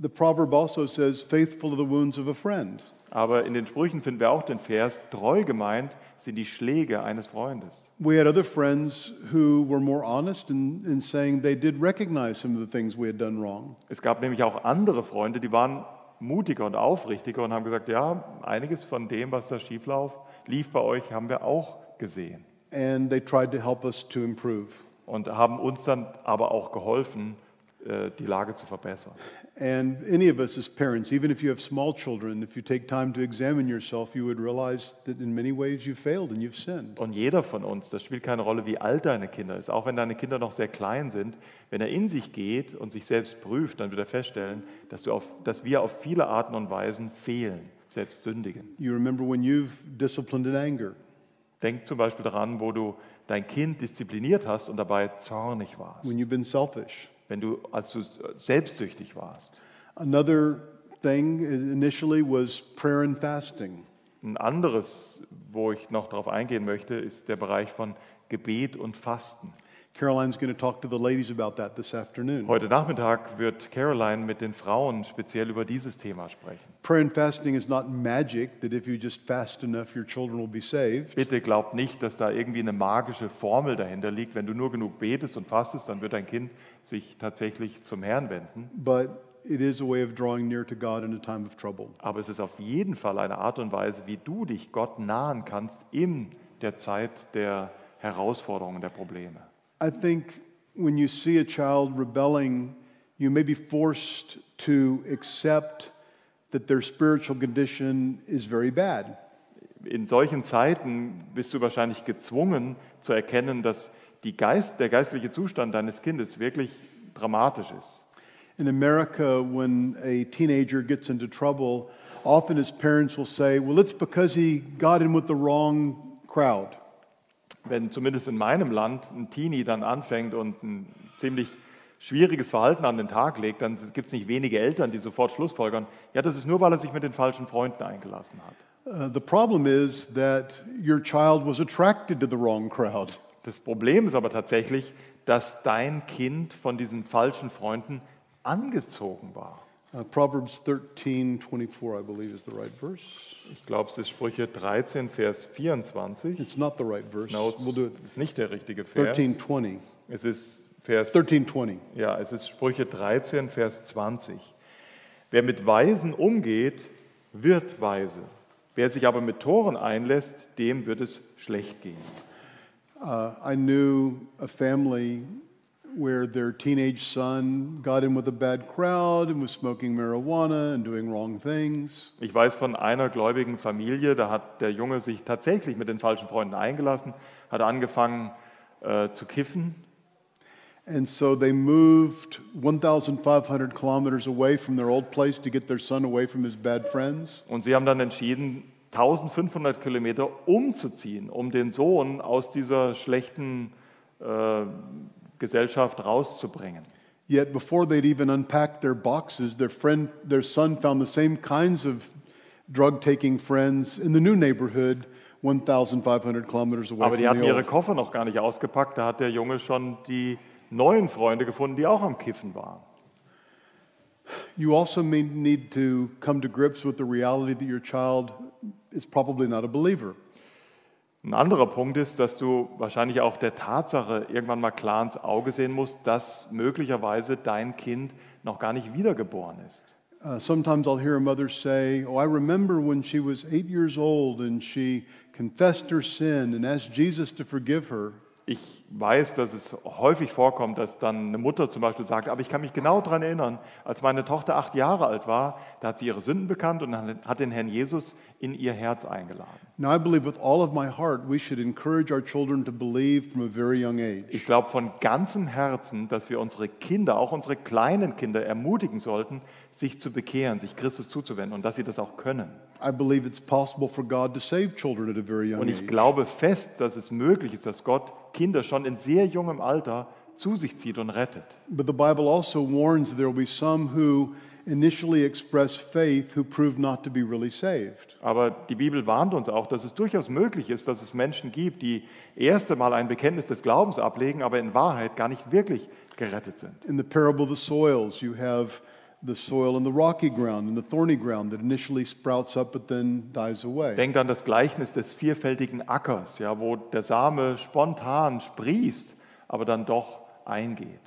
The proverb also says, Faithful to the wounds of a friend. Aber in den Sprüchen finden wir auch den Vers, treu gemeint sind die Schläge eines Freundes. We had other friends who were more honest in, in saying they did recognize some of the things we had done wrong. Es gab nämlich auch andere Freunde, die waren mutiger und aufrichtiger und haben gesagt, ja, einiges von dem, was da schief lief bei euch, haben wir auch gesehen. And they tried to help us to improve. Und haben uns dann aber auch geholfen, äh, die Lage zu verbessern. And any of us as parents, even if you have small children, if you take time to examine yourself, you would realize that in many ways you've failed and you've sinned. Und jeder von uns, das spielt keine Rolle, wie alt deine Kinder ist, auch wenn deine Kinder noch sehr klein sind, wenn er in sich geht und sich selbst prüft, dann wird er feststellen, dass, du auf, dass wir auf viele Arten und Weisen fehlen, selbst sündigen. You remember when you've disciplined in anger. Denk zum Beispiel daran, wo du dein Kind diszipliniert hast und dabei zornig warst, when you've been selfish. wenn du, als du selbstsüchtig warst. Another thing initially was prayer and fasting. Ein anderes, wo ich noch darauf eingehen möchte, ist der Bereich von Gebet und Fasten. Caroline's going to talk to the ladies about that this afternoon. Heute Nachmittag wird Caroline mit den Frauen speziell über dieses Thema sprechen. Prayer and fasting is not magic, that if you just fast enough, your children will be saved. Bitte glaubt nicht, dass da irgendwie eine magische Formel dahinter liegt. Wenn du nur genug betest und fastest, dann wird dein Kind sich tatsächlich zum Herrn wenden. But it is a way of drawing near to God in a time of trouble. Aber es ist auf jeden Fall eine Art und Weise, wie du dich Gott nahen kannst in der Zeit der Herausforderungen, der Probleme. I think when you see a child rebelling, you may be forced to accept that their spiritual condition is very bad. In solchen Zeiten bist du wahrscheinlich gezwungen zu erkennen, dass die Geist, der geistliche Zustand deines Kindes wirklich dramatisch ist. In America, when a teenager gets into trouble, often his parents will say, Well, it's because he got in with the wrong crowd. Wenn zumindest in meinem Land ein Teenie dann anfängt und ein ziemlich schwieriges Verhalten an den Tag legt, dann gibt es nicht wenige Eltern, die sofort Schlussfolgern, ja, das ist nur, weil er sich mit den falschen Freunden eingelassen hat. Uh, the problem is that your child was attracted to the wrong crowd. Das Problem ist aber tatsächlich, dass dein Kind von diesen falschen Freunden angezogen war. Uh, Proverbs 13 24, I believe, is the right verse. Ich glaube, es ist Sprüche 13, Vers 24. It's not the right verse. No, es we'll do it. ist nicht der richtige Vers. 13 20. Es ist Vers 13 20. Ja, es ist Sprüche 13, Vers 20. Wer mit Weisen umgeht, wird weise. Wer sich aber mit Toren einlässt, dem wird es schlecht gehen. Uh, I knew a family where their teenage son got in with a bad crowd and was smoking marijuana and doing wrong things. Ich weiß von einer gläubigen Familie, da hat der Junge sich tatsächlich mit den falschen Freunden eingelassen, hat angefangen äh, zu kiffen And so they moved 1,500 kilometers away from their old place to get their son away from his bad friends. und sie haben dann entschieden, 1500 Kilometer umzuziehen, um den Sohn aus dieser schlechten äh, Gesellschaft rauszubringen. Yet before they'd even unpacked their boxes, their friend, their son found the same kinds of drug-taking friends in the new neighborhood, 1,500 kilometers away Aber die hatten ihre. Koffer noch gar nicht ausgepackt, da hat der Junge schon die neuen Freunde gefunden, die auch am Kiffen waren. You also need to come to grips with the reality that your child is probably not a believer. Ein anderer Punkt ist, dass du wahrscheinlich auch der Tatsache irgendwann mal klar ins Auge sehen musst, dass möglicherweise dein Kind noch gar nicht wiedergeboren ist. Uh, sometimes I'll hear a mother say, Oh, I remember when she was eight years old and she confessed her sin and asked Jesus to forgive her. Ich weiß, dass es häufig vorkommt, dass dann eine Mutter zum Beispiel sagt, aber ich kann mich genau daran erinnern, als meine Tochter acht Jahre alt war, da hat sie ihre Sünden bekannt und hat den Herrn Jesus in ihr Herz eingeladen. Ich glaube von ganzem Herzen, dass wir unsere Kinder, auch unsere kleinen Kinder, ermutigen sollten, sich zu bekehren, sich Christus zuzuwenden und dass sie das auch können. I believe it's possible for God to save children at a very young Und ich age. glaube fest, dass es möglich ist, dass Gott Kinder schon in sehr jungem Alter zu sich zieht und rettet. But the Bible also warns that there will be some who initially express faith who prove not to be really saved. Aber die Bibel warnt uns auch, dass es durchaus möglich ist, dass es Menschen gibt, die erst einmal ein Bekenntnis des Glaubens ablegen, aber in Wahrheit gar nicht wirklich gerettet sind. In the parable of the soils, you have the soil in the rocky ground and the thorny ground that initially sprouts up but then dies away. Denkt an das Gleichnis des vierfältigen Ackers, ja, wo der Same spontan sprießt, aber dann doch eingeht.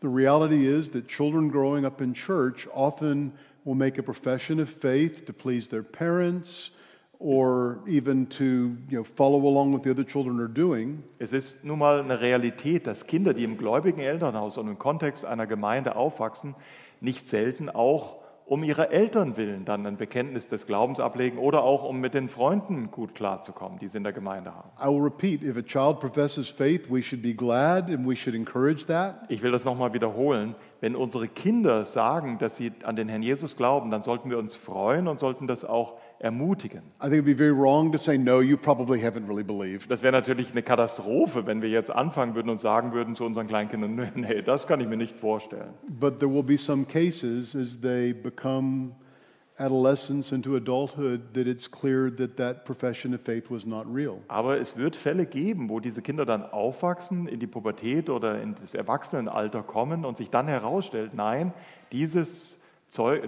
The reality is that children growing up in church often will make a profession of faith to please their parents or even to you know, follow along with the other children are doing. Es ist nun mal eine Realität, dass Kinder, die im gläubigen Elternhaus und im Kontext einer Gemeinde aufwachsen, nicht selten auch um ihrer Eltern willen dann ein Bekenntnis des Glaubens ablegen oder auch um mit den Freunden gut klarzukommen, die sie in der Gemeinde haben. I will repeat if a child professes faith, we should be glad and we should encourage that. Ich will das nochmal wiederholen. Wenn unsere Kinder sagen, dass sie an den Herrn Jesus glauben, dann sollten wir uns freuen und sollten das auch ermutigen. I think it'd be very wrong to say, no, you probably haven't really believed. Das wäre natürlich eine Katastrophe, wenn wir jetzt anfangen würden und sagen würden zu unseren Kleinkindern, nee, nee, das kann ich mir nicht vorstellen. But there will be some cases as they become adolescents into adulthood that it's clear that that profession of faith was not real. Aber es wird Fälle geben, wo diese Kinder dann aufwachsen, in die Pubertät oder in das Erwachsenenalter kommen und sich dann herausstellt, nein, dieses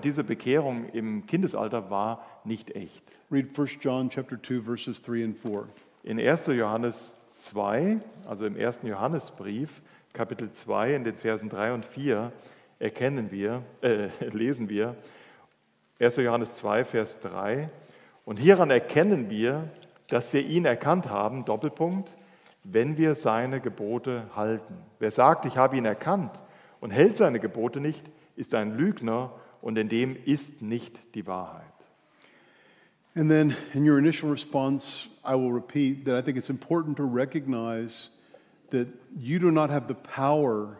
diese Bekehrung im Kindesalter war nicht echt. Read 1 John chapter 2 verses 3 and 4. In 1. Johannes 2, also im 1. Johannesbrief, Kapitel 2, in den Versen 3 und 4, erkennen wir, äh, lesen wir, 1. Johannes 2, Vers 3, und hieran erkennen wir, dass wir ihn erkannt haben, Doppelpunkt, wenn wir seine Gebote halten. Wer sagt, ich habe ihn erkannt und hält seine Gebote nicht, ist ein Lügner und in dem ist nicht die Wahrheit. And then in your initial response, I will repeat that I think it's important to recognize that you do not have the power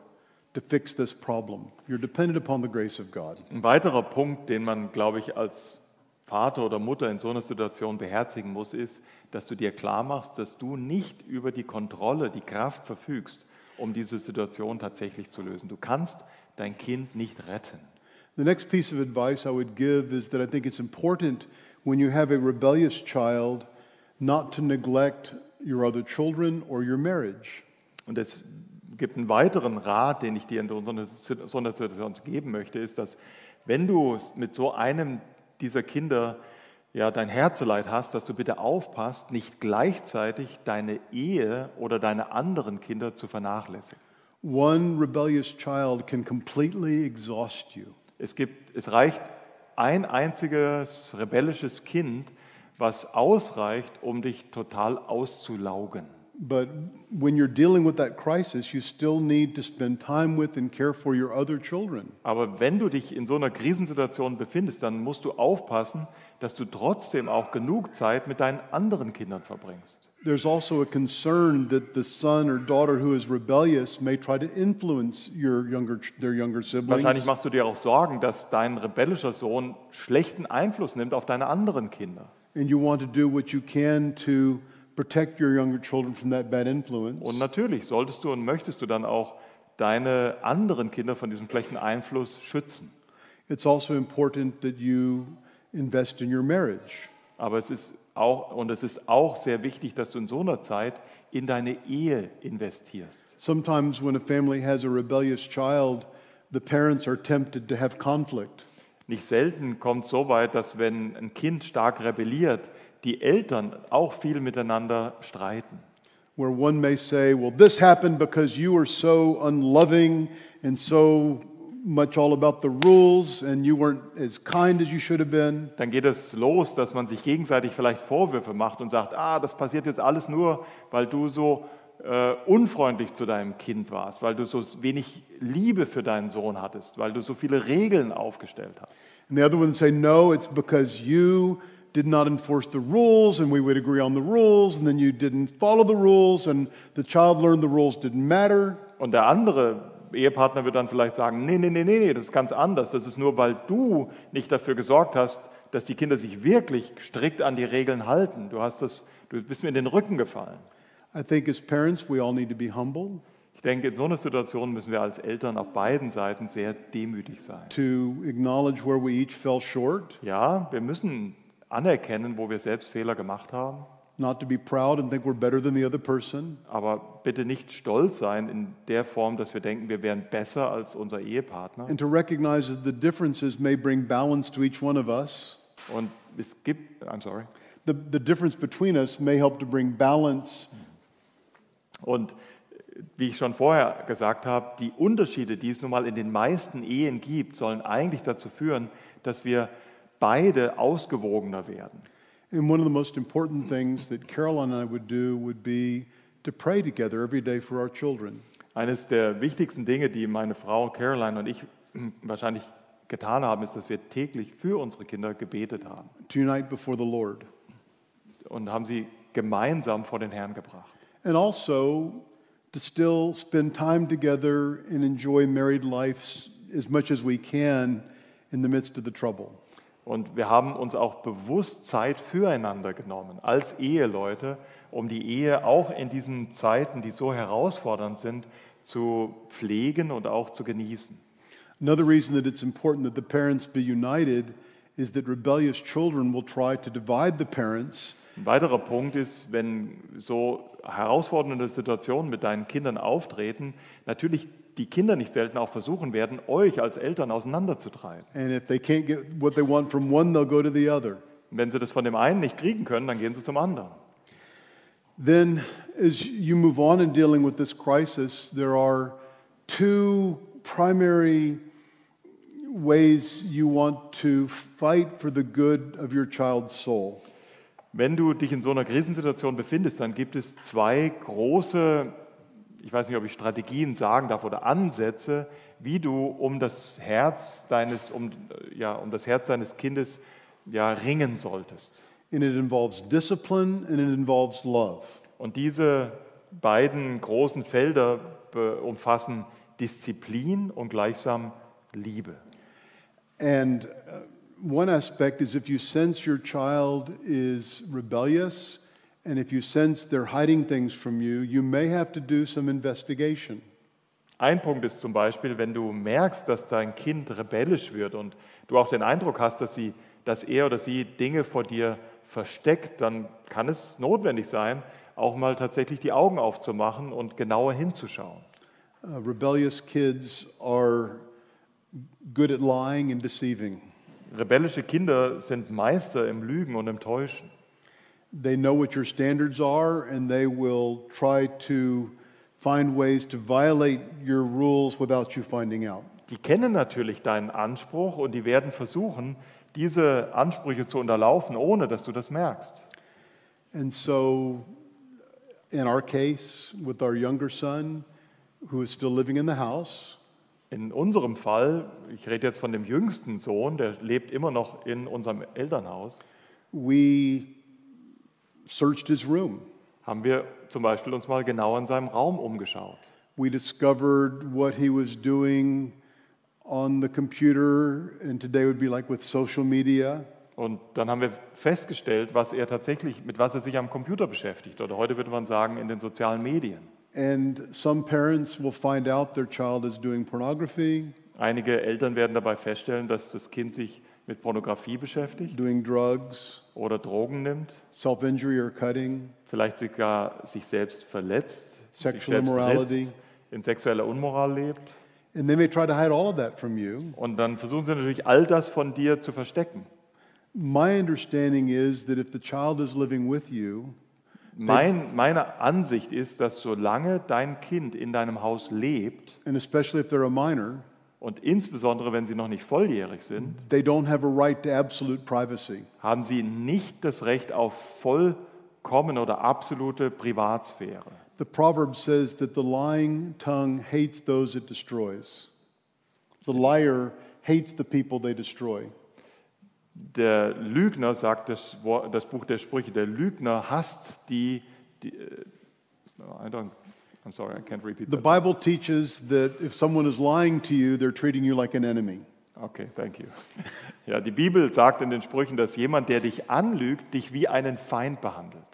to fix this problem. You're dependent upon the grace of God. Ein weiterer Punkt, den man, glaube ich, als Vater oder Mutter in so einer Situation beherzigen muss, ist, dass du dir klar machst, dass du nicht über die Kontrolle, die Kraft verfügst, um diese Situation tatsächlich zu lösen. Du kannst dein Kind nicht retten. The next piece of advice I would give is that I think it's important when you have a rebellious child not to neglect your other children or your marriage. Und es gibt einen weiteren Rat, den ich dir in so einer so einer Situation geben möchte, ist, dass wenn du mit so einem dieser Kinder ja dein Herzeleid hast, dass du bitte aufpasst, nicht gleichzeitig deine Ehe oder deine anderen Kinder zu vernachlässigen. One rebellious child can completely exhaust you. Es, gibt, es reicht ein einziges rebellisches Kind, was ausreicht, um dich total auszulaugen. But when you're dealing with that crisis, you still need to spend time with and care for your other children. Aber wenn du dich in so einer Krisensituation befindest, dann musst du aufpassen, dass du trotzdem auch genug Zeit mit deinen anderen Kindern verbringst. There's also a concern that the son or daughter who is rebellious may try to influence your younger, their younger siblings. Wahrscheinlich machst du dir auch Sorgen, dass dein rebellischer Sohn schlechten Einfluss nimmt auf deine anderen Kinder. And you want to do what you can to protect your younger children from that bad influence. Und natürlich solltest du und möchtest du dann auch deine anderen Kinder von diesem schlechten Einfluss schützen. It's also important that you invest in your marriage. Aber es ist auch, und es ist auch sehr wichtig, dass du in so einer Zeit in deine Ehe investierst. Sometimes when a family has a rebellious child, the parents are tempted to have conflict. Nicht selten kommt es so weit, dass wenn ein Kind stark rebelliert, die Eltern auch viel miteinander streiten. Where one may say, Well, this happened because you were so unloving and so much all about the rules and you weren't as kind as you should have been. Dann geht es los, dass man sich gegenseitig vielleicht Vorwürfe macht und sagt, ah, das passiert jetzt alles nur, weil du so äh, unfreundlich zu deinem Kind warst, weil du so wenig Liebe für deinen Sohn hattest, weil du so viele Regeln aufgestellt hast. And the other one would say, No, it's because you did not enforce the rules and we would agree on the rules and then you didn't follow the rules and the child learned the rules didn't matter. Und der andere Ehepartner wird dann vielleicht sagen, nee, nee, nee, nee, das ist ganz anders. Das ist nur, weil du nicht dafür gesorgt hast, dass die Kinder sich wirklich strikt an die Regeln halten. Du, hast das, du bist mir in den Rücken gefallen. I think as parents, we all need to be humble Ich denke, in so einer Situation müssen wir als Eltern auf beiden Seiten sehr demütig sein. to acknowledge where we each fell short, Ja, wir müssen anerkennen, wo wir selbst Fehler gemacht haben, not to be proud and think we're better than the other person, aber bitte nicht stolz sein in der Form, dass wir denken, wir wären besser als unser Ehepartner. and to recognize that the differences may bring balance to each one of us. Und es gibt, I'm sorry, The, the difference between us may help to bring balance Und wie ich schon vorher gesagt habe, die Unterschiede, die es nun mal in den meisten Ehen gibt, sollen eigentlich dazu führen, dass wir beide ausgewogener werden. And one of the most important things that Caroline and I would do would be to pray together every day for our children. Eines der wichtigsten Dinge, die meine Frau Caroline und ich wahrscheinlich getan haben, ist, dass wir täglich für unsere Kinder gebetet haben to unite before the Lord. und haben sie gemeinsam vor den Herrn gebracht. And also to still spend time together and enjoy married life as much as we can in the midst of the trouble. Und wir haben uns auch bewusst Zeit füreinander genommen, als Eheleute, um die Ehe auch in diesen Zeiten, die so herausfordernd sind, zu pflegen und auch zu genießen. Another reason that it's important that the parents be united is that rebellious children will try to divide the parents Ein weiterer Punkt ist, wenn so herausfordernde Situationen mit deinen Kindern auftreten, natürlich die Kinder nicht selten auch versuchen werden, euch als Eltern auseinanderzutreiben. and if they can't get what they want from one, they'll go to the other. Wenn sie das von dem einen nicht kriegen können, dann gehen sie zum anderen. Then, as you move on in dealing with this crisis, there are two primary ways you want to fight for the good of your child's soul. Wenn du dich in so einer Krisensituation befindest, dann gibt es zwei große, ich weiß nicht, ob ich Strategien sagen darf oder Ansätze, wie du um das Herz deines, um, ja, um das Herz deines Kindes ja, ringen solltest. And it involves discipline and it involves love. Und diese beiden großen Felder umfassen Disziplin und gleichsam Liebe. And uh, one aspect is if you sense your child is rebellious and if you sense they're hiding things from you, you may have to do some investigation. Ein Punkt ist zum Beispiel, wenn du merkst, dass dein Kind rebellisch wird und du auch den Eindruck hast, dass, sie, dass er oder sie Dinge vor dir versteckt, dann kann es notwendig sein, auch mal tatsächlich die Augen aufzumachen und genauer hinzuschauen. Uh, rebellious kids are good at lying and deceiving. Rebellische Kinder sind Meister im Lügen und im Täuschen. They know what your standards are and they will try to find ways to violate your rules without you finding out. Die kennen natürlich deinen Anspruch und die werden versuchen, diese Ansprüche zu unterlaufen, ohne dass du das merkst. And so, in our case, with our younger son, who is still living in the house, In unserem Fall, ich rede jetzt von dem jüngsten Sohn, der lebt immer noch in unserem Elternhaus, we searched his room. haben wir zum Beispiel uns mal genau in seinem Raum umgeschaut. We discovered what he was doing on the computer, and today would be like with social media. Und dann haben wir festgestellt, was er tatsächlich, mit was er sich am Computer beschäftigt. Oder heute würde man sagen, in den sozialen Medien. And some parents will find out their child is doing pornography, Einige Eltern werden dabei feststellen, dass das Kind sich mit Pornografie beschäftigt doing drugs, oder Drogen nimmt, self injury or cutting, vielleicht sogar sich selbst verletzt, sich Sexual selbst immorality. ritzt, in sexueller Unmoral lebt. and they may try to hide all of that from you. Und dann versuchen sie natürlich all das von dir zu verstecken. My understanding is that if the child is living with you, Mein, meine Ansicht ist, dass solange dein Kind in deinem Haus lebt and especially if they're a minor, und insbesondere wenn sie noch nicht volljährig sind, they don't have a right to absolute privacy. haben sie nicht das Recht auf vollkommen oder absolute Privatsphäre. The proverb says that the lying tongue hates those it destroys. The liar hates the people they destroy. Der Lügner, sagt das, das Buch der Sprüche, der Lügner hasst die, die äh, I don't, I'm sorry, I can't repeat The that. Bible teaches that if someone is lying to you, they're treating you like an enemy. Okay, thank you. Ja, die Bibel sagt in den Sprüchen, dass jemand, der dich anlügt, dich wie einen Feind behandelt.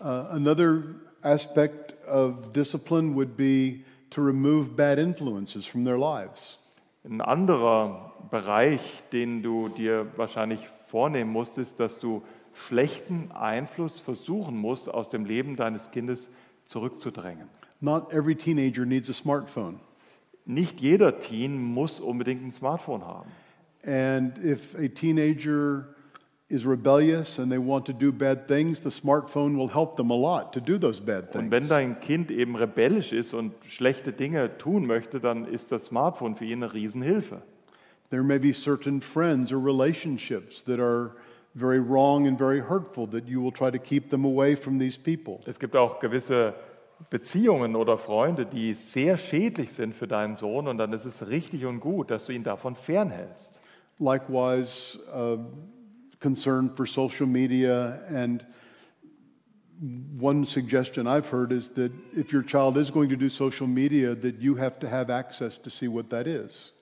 Uh, another aspect of discipline would be to remove bad influences from their lives. Ein anderer Bereich, den du dir wahrscheinlich vornehmen musst, ist, dass du schlechten Einfluss versuchen musst, aus dem Leben deines Kindes zurückzudrängen. Not every teenager needs a smartphone. Nicht jeder Teen muss unbedingt ein Smartphone haben. And if a teenager is rebellious and they want to do bad things, the smartphone will help them a lot to do those bad Und wenn things. dein Kind eben rebellisch ist und schlechte Dinge tun möchte, dann ist das Smartphone für ihn eine Riesenhilfe. There may be certain friends or relationships that are very wrong and very hurtful that you will try to keep them away from these people. Es gibt auch gewisse Beziehungen oder Freunde, die sehr schädlich sind für deinen Sohn und dann ist es richtig und gut, dass du ihn davon fernhältst. Likewise, uh, concern for social media. And one suggestion I've heard is that if your child is going to do social media, that you have to have access to see what that is.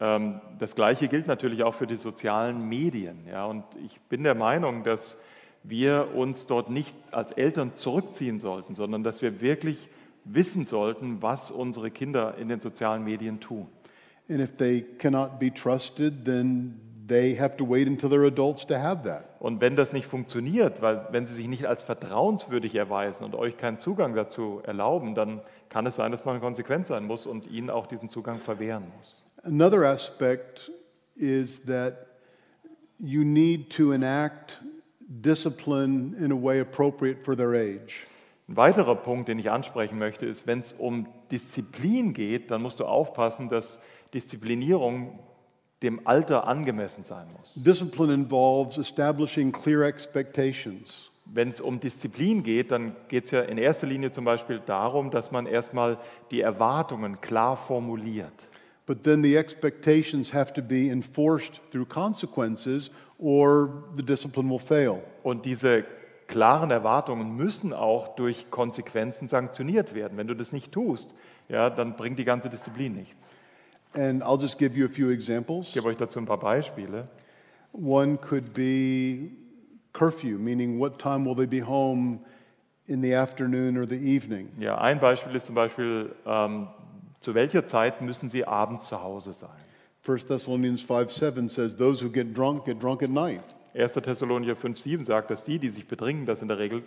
Ähm, Das Gleiche gilt natürlich auch für die sozialen Medien. Und ich bin der Meinung, dass wir uns dort nicht als Eltern zurückziehen sollten, sondern dass wir wirklich wissen sollten, was unsere Kinder in den sozialen Medien tun. And if they cannot be trusted, then they have to wait until they're adults to have that. Und wenn das nicht funktioniert, weil wenn sie sich nicht als vertrauenswürdig erweisen und euch keinen Zugang dazu erlauben, dann kann es sein, dass man konsequent sein muss und ihnen auch diesen Zugang verwehren muss. Another aspect is that you need to enact discipline in a way appropriate for their age. Ein weiterer Punkt, den ich ansprechen möchte, ist, wenn es um Disziplin geht, dann musst du aufpassen, dass Disziplinierung dem Alter angemessen sein muss. Discipline involves establishing clear expectations. Wenn es um Disziplin geht, dann geht es ja in erster Linie zum Beispiel darum, dass man erstmal die Erwartungen klar formuliert. But then the expectations have to be enforced through consequences, or the discipline will fail. Und diese klaren Erwartungen müssen auch durch Konsequenzen sanktioniert werden. Wenn du das nicht tust, ja, dann bringt die ganze Disziplin nichts. And I'll just give you a few examples. Ich gebe euch dazu ein paar Beispiele. One could be curfew, meaning what time will they be home in the afternoon or the evening? Ja, ein Beispiel ist zum Beispiel, ähm, zu welcher Zeit müssen sie abends zu Hause sein? 1 Thessalonians 5 7 says, Those who get drunk get drunk at night. 1. Thessalonicher 5,7 sagt, dass die, die sich betrinken, das in der Regel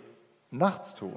nachts tun.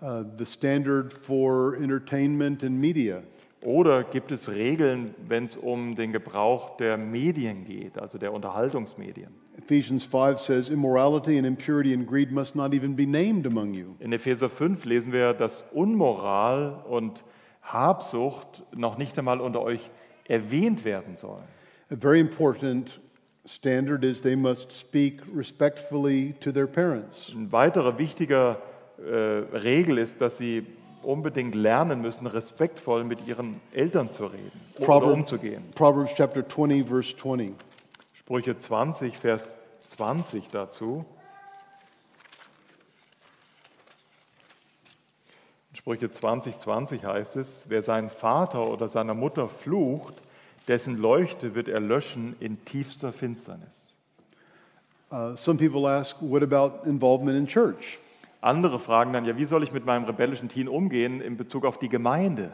Uh, the standard for entertainment and media. Oder gibt es Regeln, wenn es um den Gebrauch der Medien geht, also der Unterhaltungsmedien? Ephesians 5 says, Immorality and impurity and greed must not even be named among you. In Epheser 5 lesen wir, dass Unmoral und Habsucht noch nicht einmal unter euch erwähnt werden sollen. A very important standard is they must speak respectfully to their parents. Ein weiterer wichtiger äh, Regel ist, dass sie unbedingt lernen müssen, respektvoll mit ihren Eltern zu reden oder Proverb- umzugehen. Proverbs chapter 20, verse 20. Sprüche 20, Vers 20 dazu. In Sprüche 20, 20 heißt es, wer seinen Vater oder seiner Mutter flucht, dessen Leuchte wird er löschen in tiefster Finsternis. Uh, some people ask, what about involvement in church? Andere fragen dann, ja, wie soll ich mit meinem rebellischen Teen umgehen in Bezug auf die Gemeinde?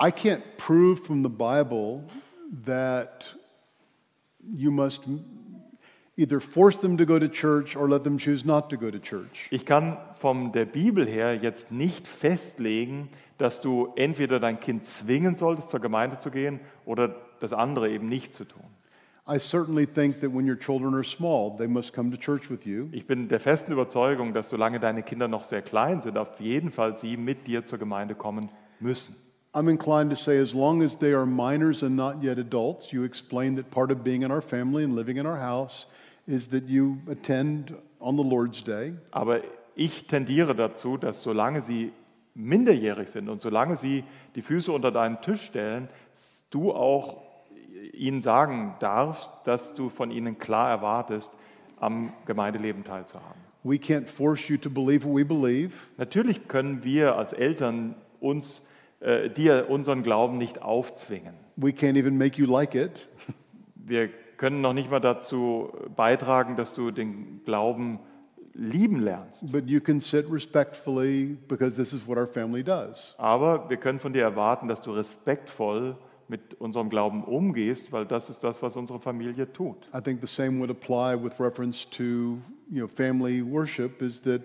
I can't prove from the Bible that you must either force them to go to church or let them choose not to go to church. Ich kann von der Bibel her jetzt nicht festlegen, dass du entweder dein Kind zwingen solltest, zur Gemeinde zu gehen oder das andere eben nicht zu tun. Ich bin der festen Überzeugung, dass solange deine Kinder noch sehr klein sind, auf jeden Fall sie mit dir zur Gemeinde kommen müssen. I'm inclined to say, as long as they are minors and not yet adults, you explain that part of being in our family and living in our house is that you attend on the Lord's Day. Aber ich tendiere dazu, dass solange sie minderjährig sind und solange sie die Füße unter deinen Tisch stellen, du auch ihnen sagen darfst, dass du von ihnen klar erwartest, am Gemeindeleben teilzuhaben. We can't force you to believe what we believe. Natürlich können wir als Eltern uns, äh, dir unseren Glauben nicht aufzwingen. We can't even make you like it. Wir können noch nicht mal dazu beitragen, dass du den Glauben lieben lernst. But you can sit respectfully because this is what our family does. Aber wir können von dir erwarten, dass du respektvoll mit unserem Glauben umgehst, weil das ist das, was unsere Familie tut. I think the same would apply with reference to you know family worship is that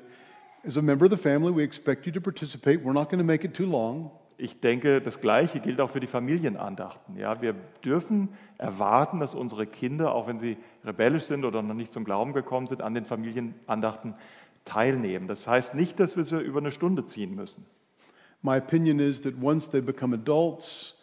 as a member of the family we expect you to participate. We're not going to make it too long. Ich denke, das Gleiche gilt auch für die Familienandachten. Ja, wir dürfen erwarten, dass unsere Kinder, auch wenn sie rebellisch sind oder noch nicht zum Glauben gekommen sind, an den Familienandachten teilnehmen. Das heißt nicht, dass wir sie über eine Stunde ziehen müssen. My opinion is that once they become adults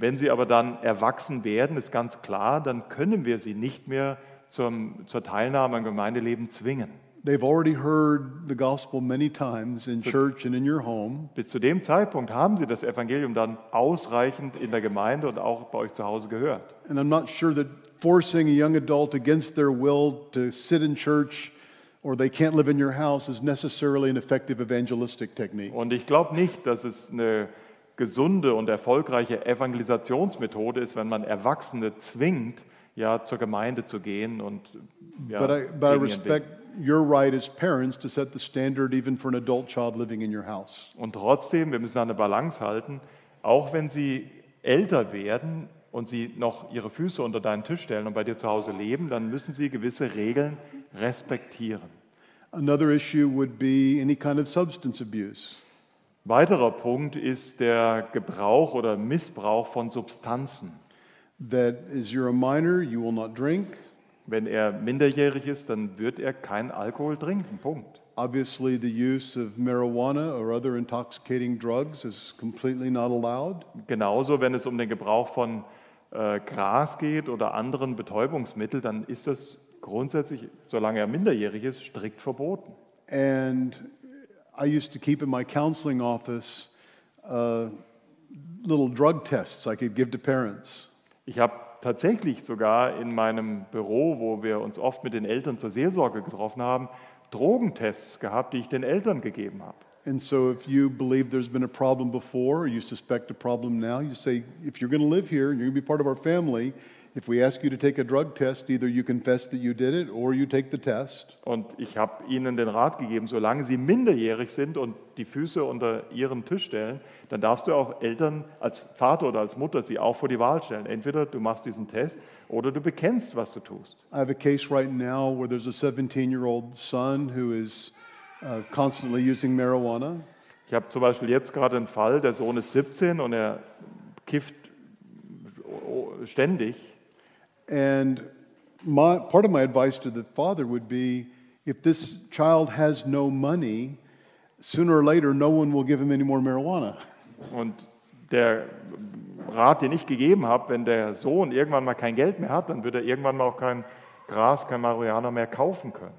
Wenn sie aber dann erwachsen werden, ist ganz klar, dann können wir sie nicht mehr zum, zur Teilnahme am Gemeindeleben zwingen. They've already heard the gospel many times in church and in your home. Bis zu dem Zeitpunkt haben sie das Evangelium dann ausreichend in der Gemeinde und auch bei euch zu Hause gehört. And I'm not sure that forcing a young adult against their will to sit in church or they can't live in your house is necessarily an effective evangelistic technique. Und ich glaube nicht, dass es eine gesunde und erfolgreiche Evangelisationsmethode ist, wenn man Erwachsene zwingt, ja, zur Gemeinde zu gehen und ja, but I, but I respect your right as parents to set the standard even for an adult child living in your house. Und trotzdem, wir müssen da eine Balance halten, auch wenn sie älter werden und sie noch ihre Füße unter deinen Tisch stellen und bei dir zu Hause leben, dann müssen sie gewisse Regeln respektieren. Another issue would be any kind of substance abuse. Weiterer Punkt ist der Gebrauch oder Missbrauch von Substanzen. That as you're a minor, you will not drink. Wenn er minderjährig ist, dann wird er keinen Alkohol trinken. Punkt. Obviously, the use of marijuana or other intoxicating drugs is completely not allowed. Genauso, wenn es um den Gebrauch von äh, Gras geht oder anderen Betäubungsmitteln, dann ist das grundsätzlich, solange er minderjährig ist, strikt verboten. And I used to keep in my counseling office uh, little drug tests I could give to parents. Ich habe tatsächlich sogar in meinem Büro, wo wir uns oft mit den Eltern zur Seelsorge getroffen haben, Drogentests gehabt, die ich den Eltern gegeben habe. And so, if you believe there's been a problem before, or you suspect a problem now, you say, if you're going to live here and you're going to be part of our family, if we ask you to take a drug test, either you confess that you did it or you take the test. Und ich habe ihnen den Rat gegeben, solange sie minderjährig sind und die Füße unter ihren Tisch stellen, dann darfst du auch Eltern als Vater oder als Mutter sie auch vor die Wahl stellen. Entweder du machst diesen Test oder du bekennst, was du tust. I have a case right now where there's a 17 year old son who is uh, constantly using marijuana. Ich habe zum Beispiel jetzt gerade einen Fall, der Sohn ist 17 und er kifft ständig. And my, part of my advice to the father would be if this child has no money, sooner or later, no one will give him any more marijuana. Und der Rat, den ich gegeben habe, wenn der Sohn irgendwann mal kein Geld mehr hat, dann wird er irgendwann mal auch kein Gras, kein Marihuana mehr kaufen können.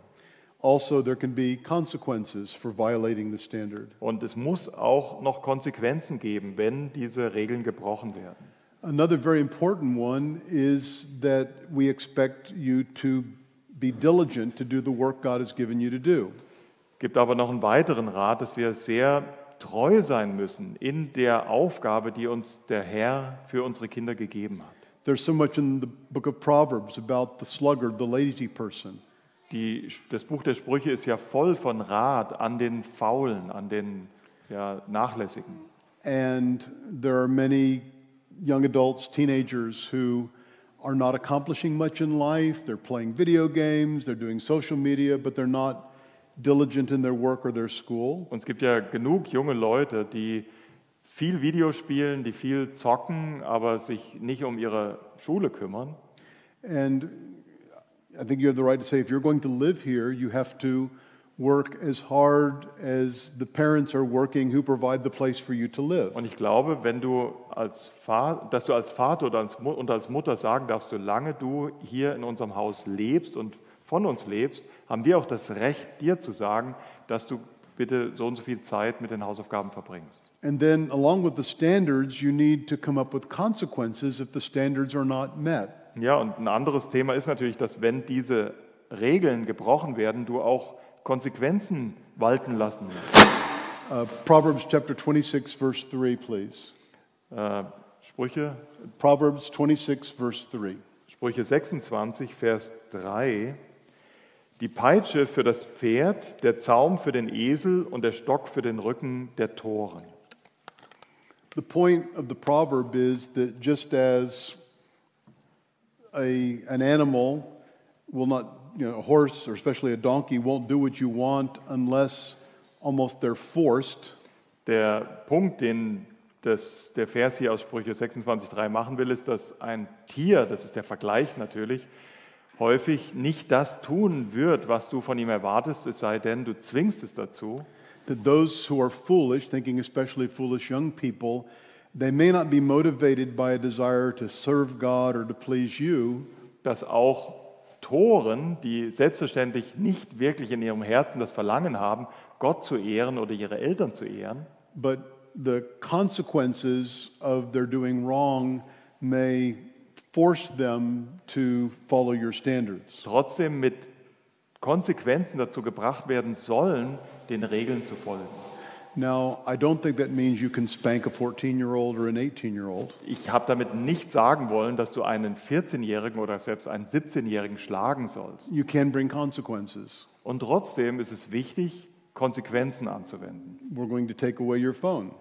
Also, there can be consequences for violating the standard. Und es muss auch noch Konsequenzen geben, wenn diese Regeln gebrochen werden. Another very important one is that we expect you to be diligent to do the work God has given you to do. gibt aber noch einen weiteren Rat, dass wir sehr treu sein müssen in der Aufgabe, die uns der Herr für unsere Kinder gegeben hat. There's so much in the book of Proverbs about the sluggard, the lazy person. Die, das Buch der Sprüche ist ja voll von Rat an den Faulen, an den ja, Nachlässigen. And there are many young adults, teenagers who are not accomplishing much in life. They're playing video games, they're doing social media, but they're not diligent in their work or their school. Und es gibt ja genug junge Leute, die viel Video spielen, die viel zocken, aber sich nicht um ihre Schule kümmern. And I think you have the right to say if you're going to live here, you have to work as hard as the parents are working who provide the place for you to live. Und ich glaube, wenn du als Vater, dass du als Vater oder als, und als Mutter sagen darfst, solange du hier in unserem Haus lebst und von uns lebst, haben wir auch das Recht, dir zu sagen, dass du bitte so und so viel Zeit mit den Hausaufgaben verbringst. And then, along with the standards, you need to come up with consequences if the standards are not met. Ja, und ein anderes Thema ist natürlich, dass wenn diese Regeln gebrochen werden, du auch Konsequenzen walten lassen. Uh, Proverbs chapter 26, verse 3, please. Äh, Sprüche, Proverbs 26, verse 3. Sprüche 26, Vers 3. Die Peitsche für das Pferd, der Zaum für den Esel und der Stock für den Rücken der Toren. The point of the proverb is that just as a, an animal will not, you know, a horse or especially a donkey won't do what you want unless almost they're forced, Der Punkt, den das, der Vers hier aus Sprüche 26,3 machen will, ist, dass ein Tier, das ist der Vergleich natürlich, häufig nicht das tun wird, was du von ihm erwartest, es sei denn, du zwingst es dazu. that those who are foolish, thinking especially foolish young people, they may not be motivated by a desire to serve God or to please you, dass auch Toren, die selbstverständlich nicht wirklich in ihrem Herzen das Verlangen haben, Gott zu ehren oder ihre Eltern zu ehren, but the consequences of their doing wrong may force them to follow your standards. trotzdem mit Konsequenzen dazu gebracht werden sollen, den Regeln zu folgen. Now, I don't think that means you can spank a 14 year old or an 18 year old. Ich habe damit nicht sagen wollen, dass du einen 14-Jährigen oder selbst einen 17-Jährigen schlagen sollst. You can bring consequences. Und trotzdem ist es wichtig, Konsequenzen anzuwenden. We're going to take away your phone.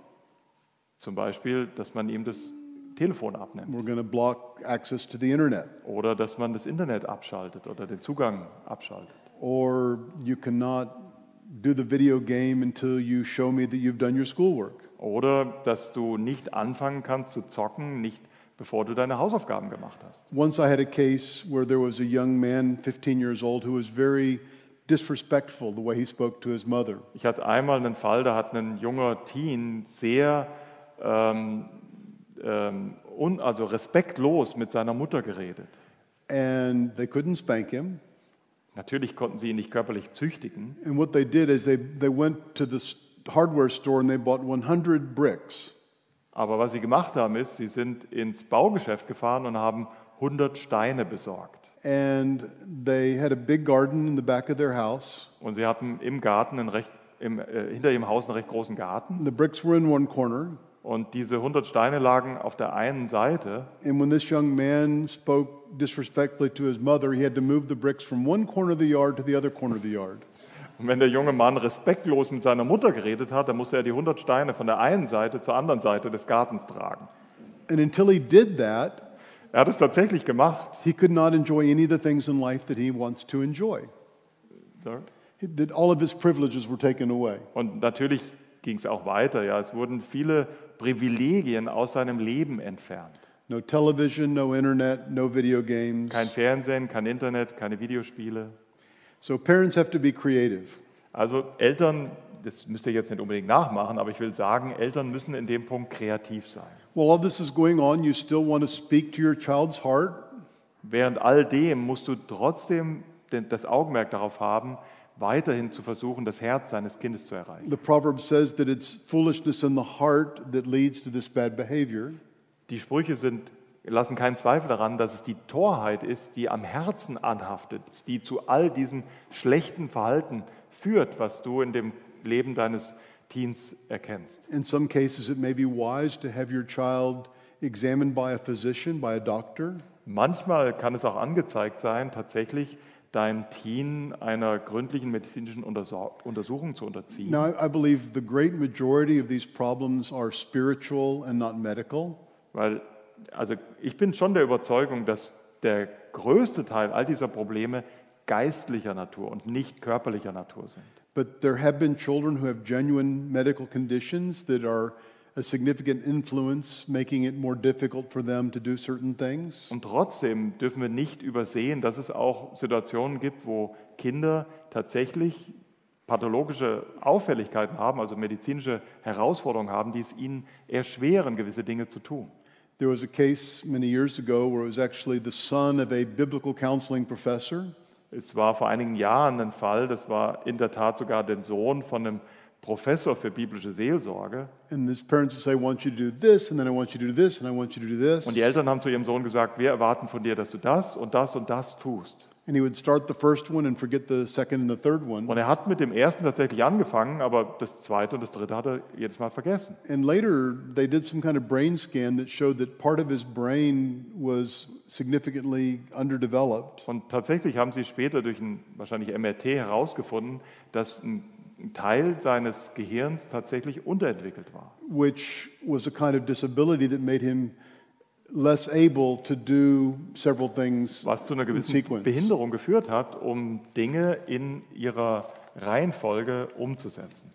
Zum Beispiel, dass man ihm das Telefon abnimmt We're going to block access to the internet. oder dass man das Internet abschaltet oder den Zugang abschaltet. Or you cannot do the video game until you show me that you've done your schoolwork. Oder dass du nicht anfangen kannst zu zocken, nicht bevor du deine Hausaufgaben gemacht hast. Once I had a case where there was a young man, 15 years old, who was very disrespectful the way he spoke to his mother. Ich hatte einmal einen Fall, da hat ein junger Teen sehr ähm, ähm, un, also respektlos mit seiner Mutter geredet. And they couldn't spank him. Natürlich konnten sie ihn nicht körperlich züchtigen, And what they did is they, they went to the s- hardware store and they bought 100 bricks. aber was sie gemacht haben, ist, sie sind ins Baugeschäft gefahren und haben 100 Steine besorgt. And they had a big garden in the back of their house. Und sie hatten im Garten, einen recht, im, äh, hinter ihrem Haus einen recht großen Garten. The bricks were in one corner. Und diese 100 Steine lagen auf der einen Seite. And when this young man spoke disrespectfully to his mother, he had to move the bricks from one corner of the yard to the other corner of the yard. Und wenn der junge Mann respektlos mit seiner Mutter geredet hat, dann musste er die 100 Steine von der einen Seite zur anderen Seite des Gartens tragen. And until he did that, Er hat es tatsächlich gemacht. he could not enjoy any of the things in life that he wants to enjoy. That all of his privileges were taken away. Und natürlich ging es auch weiter. Ja. Es wurden viele Privilegien aus seinem Leben entfernt. No television, no internet, no video games. Kein Fernsehen, kein Internet, keine Videospiele. So parents have to be creative. Also Eltern das müsst ihr jetzt nicht unbedingt nachmachen, aber ich will sagen, Eltern müssen in dem Punkt kreativ sein. While all this is going on, you still want to speak to your child's heart. Während all dem musst du trotzdem das Augenmerk darauf haben, weiterhin zu versuchen, das Herz seines Kindes zu erreichen. The proverb says that it's foolishness in the heart that leads to this bad behavior. Die Sprüche sind, lassen keinen Zweifel daran, dass es die Torheit ist, die am Herzen anhaftet, die zu all diesem schlechten Verhalten führt, was du in dem Leben deines Teens erkennst. In some cases, it may be wise to have your child examined by a physician, by a doctor. Manchmal kann es auch angezeigt sein, tatsächlich dein Teen einer gründlichen medizinischen Untersuchung zu unterziehen. Now, I believe the great majority of these problems are spiritual and not medical. Weil, also ich bin schon der Überzeugung, dass der größte Teil all dieser Probleme geistlicher Natur und nicht körperlicher Natur sind. But there have been children who have genuine medical conditions that are a significant influence, making it more difficult for them to do certain things. Und trotzdem dürfen wir nicht übersehen, dass es auch Situationen gibt, wo Kinder tatsächlich pathologische Auffälligkeiten haben, also medizinische Herausforderungen haben, die es ihnen erschweren, gewisse Dinge zu tun. There was a case many years ago where it was actually the son of a biblical counseling professor. Es war vor einigen Jahren ein Fall, das war in der Tat sogar der Sohn von einem Professor für biblische Seelsorge. And his parents would say, I want you to do this, and then I want you to do this, and I want you to do this. Und die Eltern haben zu ihrem Sohn gesagt, wir erwarten von dir, dass du das und das und das tust. And he would start the first one and forget the second and the third one. Und er hat mit dem ersten tatsächlich angefangen, aber das zweite und das dritte hat er jedes Mal vergessen. And later, they did some kind of brain scan that showed that part of his brain was significantly underdeveloped. Und tatsächlich haben sie später durch ein wahrscheinlich MRT herausgefunden, dass ein ein Teil seines Gehirns tatsächlich unterentwickelt war. which was a kind of disability that made him less able to do several things Was zu einer in gewissen. Behinderung geführt hat, um Dinge in ihrer Reihenfolge umzusetzen.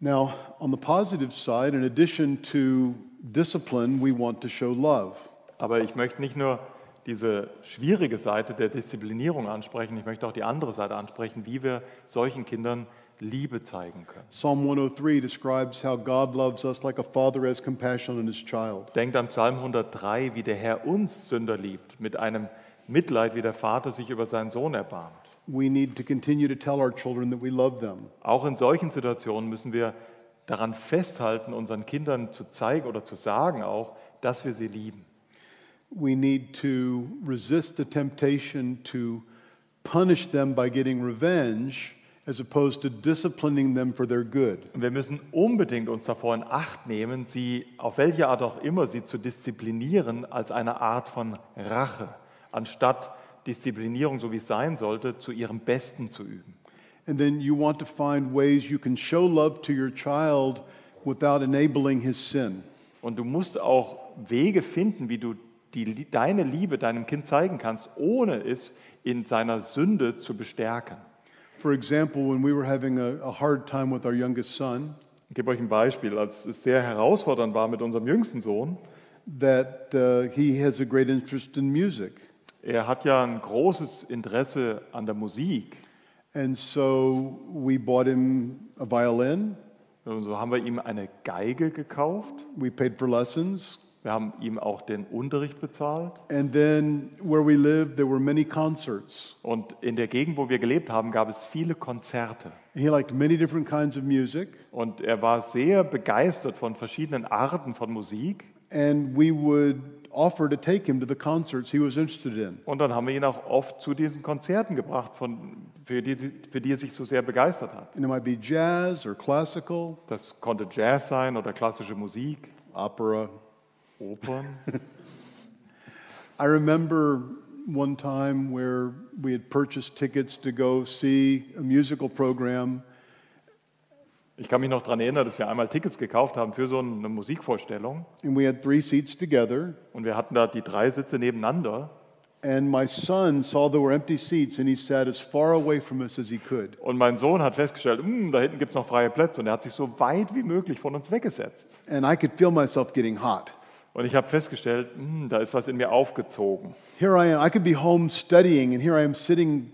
Now, on the positive side, in addition to discipline, we want to show love. Aber ich möchte nicht nur diese schwierige Seite der Disziplinierung ansprechen, ich möchte auch die andere Seite ansprechen, wie wir solchen Kindern Liebe zeigen können. Psalm 103 describes how God loves us like a father has compassion on his child. Denkt an Psalm 103, wie der Herr uns Sünder liebt, mit einem Mitleid, wie der Vater sich über seinen Sohn erbarmt. We need to continue to tell our children that we love them. Auch in solchen Situationen müssen wir daran festhalten, unseren Kindern zu zeigen oder zu sagen auch, dass wir sie lieben. We need to resist the temptation to punish them by getting revenge as opposed to disciplining them for their good. Wir müssen unbedingt uns davor in Acht nehmen, sie auf welche Art auch immer sie zu disziplinieren als eine Art von Rache, anstatt Disziplinierung, so wie es sein sollte, zu ihrem Besten zu üben. And then you want to find ways you can show love to your child without enabling his sin. Und du musst auch Wege finden, wie du die, deine Liebe deinem Kind zeigen kannst, ohne es in seiner Sünde zu bestärken. For example, when we were having a, a hard time with our youngest son, Ich gebe euch ein Beispiel. Als es sehr herausfordernd war mit unserem jüngsten Sohn, that uh, he has a great interest in music. er hat ja ein großes Interesse an der Musik. And so we bought him a violin, Und so haben wir ihm eine Geige gekauft. we paid for lessons, Wir haben ihm auch den Unterricht bezahlt. and then where we lived, there were many concerts. Und in der Gegend, wo wir gelebt haben, gab es viele Konzerte. He liked many different kinds of music, Und er war sehr begeistert von verschiedenen Arten von Musik. and we would offer to take him to the concerts he was interested in. Und dann haben wir ihn auch oft zu diesen Konzerten gebracht, von, für, die, für die er sich so sehr begeistert hat. And it might be jazz or classical, Das konnte Jazz sein oder klassische Musik, opera. Opern. I remember one time where we had purchased tickets to go see a musical program, Ich kann mich noch daran erinnern, dass wir einmal Tickets gekauft haben für so eine Musikvorstellung. and we had three seats together. Und wir hatten da die drei Sitze nebeneinander. And my son saw there were empty seats, and he sat as far away from us as he could. Und mein Sohn hat festgestellt, "Hm, da hinten gibt es noch freie Plätze. Und er hat sich so weit wie möglich von uns weggesetzt. And I could feel myself getting hot. Und ich habe festgestellt, "Hm, da ist was in mir aufgezogen. Here I am. I could be home studying, and here I am sitting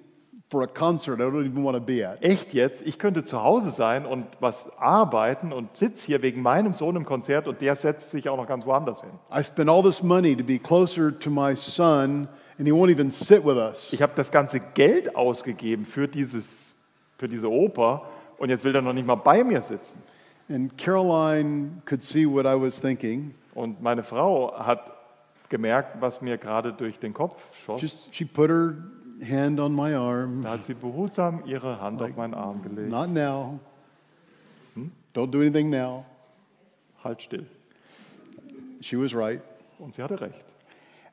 for a concert I don't even want to be at. Echt jetzt, ich könnte zu Hause sein und was arbeiten und sitze hier wegen meinem Sohn im Konzert und der setzt sich auch noch ganz woanders hin. I spent all this money to be closer to my son, and he won't even sit with us. Ich habe das ganze Geld ausgegeben für, dieses, für diese Oper und jetzt will er noch nicht mal bei mir sitzen. And Caroline could see what I was thinking. Und meine Frau hat gemerkt, was mir gerade durch den Kopf schoss. Just, she put her hand on my arm. Da hat sie behutsam ihre Hand auf meinen Arm gelegt. Not now. Don't do anything now. Halt still. She was right. Und sie hatte recht.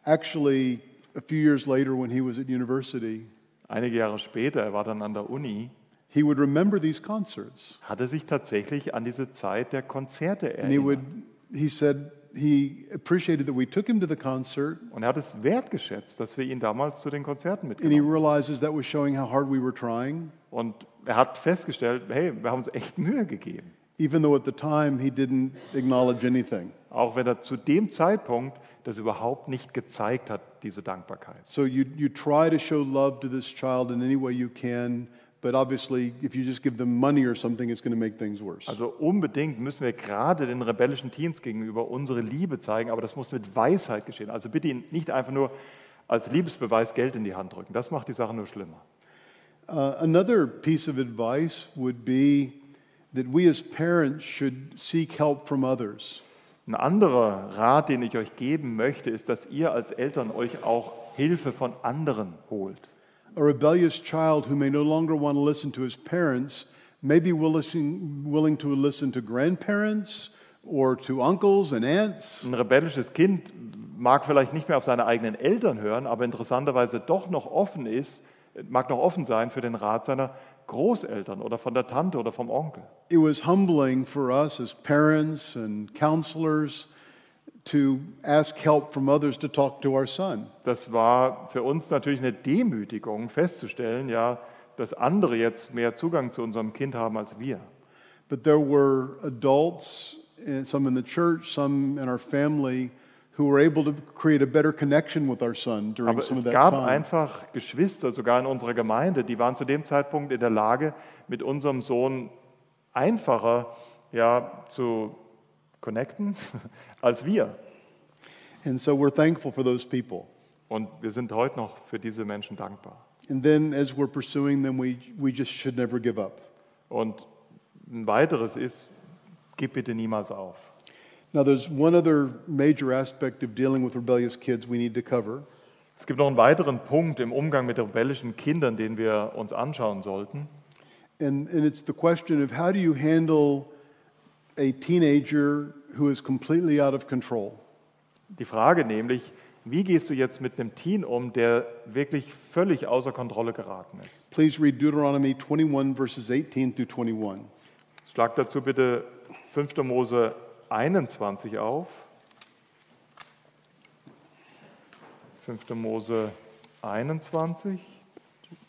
Actually, a few years later, when he was at university, Einige Jahre später, er war dann an der Uni, he would remember these concerts. hat er sich tatsächlich an diese Zeit der Konzerte And he would, erinnert. he said he appreciated that we took him to the concert, Und er hat es wertgeschätzt, dass wir ihn damals zu den Konzerten and he mitgenommen realizes that was showing how hard we were trying, Und er hat festgestellt, hey, wir haben uns echt Mühe gegeben. even though at the time he didn't acknowledge anything. Auch wenn er zu dem Zeitpunkt das überhaupt nicht gezeigt hat, diese Dankbarkeit. So you, you try to show love to this child in any way you can, but obviously, if you just give them money or something, it's going to make things worse. Also unbedingt müssen wir gerade den rebellischen Teens gegenüber unsere Liebe zeigen, aber das muss mit Weisheit geschehen. Also bitte ihnen nicht einfach nur als Liebesbeweis Geld in die Hand drücken. Das macht die Sache nur schlimmer. Uh, another piece of advice would be that we as parents should seek help from others. Ein anderer Rat, den ich euch geben möchte, ist, dass ihr als Eltern euch auch Hilfe von anderen holt. A rebellious child who may no longer want to listen to his parents may be willing, willing to listen to grandparents or to uncles and aunts. Ein rebellisches Kind mag vielleicht nicht mehr auf seine eigenen Eltern hören, aber interessanterweise doch noch offen ist, mag noch offen sein für den Rat seiner Großeltern oder von der Tante oder vom Onkel. It was humbling for us as parents and counselors to ask help from others to talk to our son. Das war für uns natürlich eine Demütigung festzustellen, ja, dass andere jetzt mehr Zugang zu unserem Kind haben als wir. But there were adults, eh, some in the church, some in our family, who were able to create a better connection with our son during Aber some es of that gab time. einfach Geschwister, sogar in unserer Gemeinde, die waren zu dem Zeitpunkt in der Lage, mit unserem Sohn einfacher ja, zu connecten als wir. And so we're thankful for those people. Und wir sind heute noch für diese Menschen dankbar. And then as we're pursuing them, we, we just should never give up. Und ein weiteres ist, gib bitte niemals auf. Now, there's one other major aspect of dealing with rebellious kids we need to cover, Es gibt noch einen weiteren Punkt im Umgang mit rebellischen Kindern, den wir uns anschauen sollten. and, and it's the question of how do you handle a teenager who is completely out of control? Die Frage nämlich, wie gehst du jetzt mit einem Teen um, der wirklich völlig außer Kontrolle geraten ist? Please read Deuteronomy 21, verses 18 through 21. Schlag dazu bitte 5. Mose 21 auf. 5. Mose 21.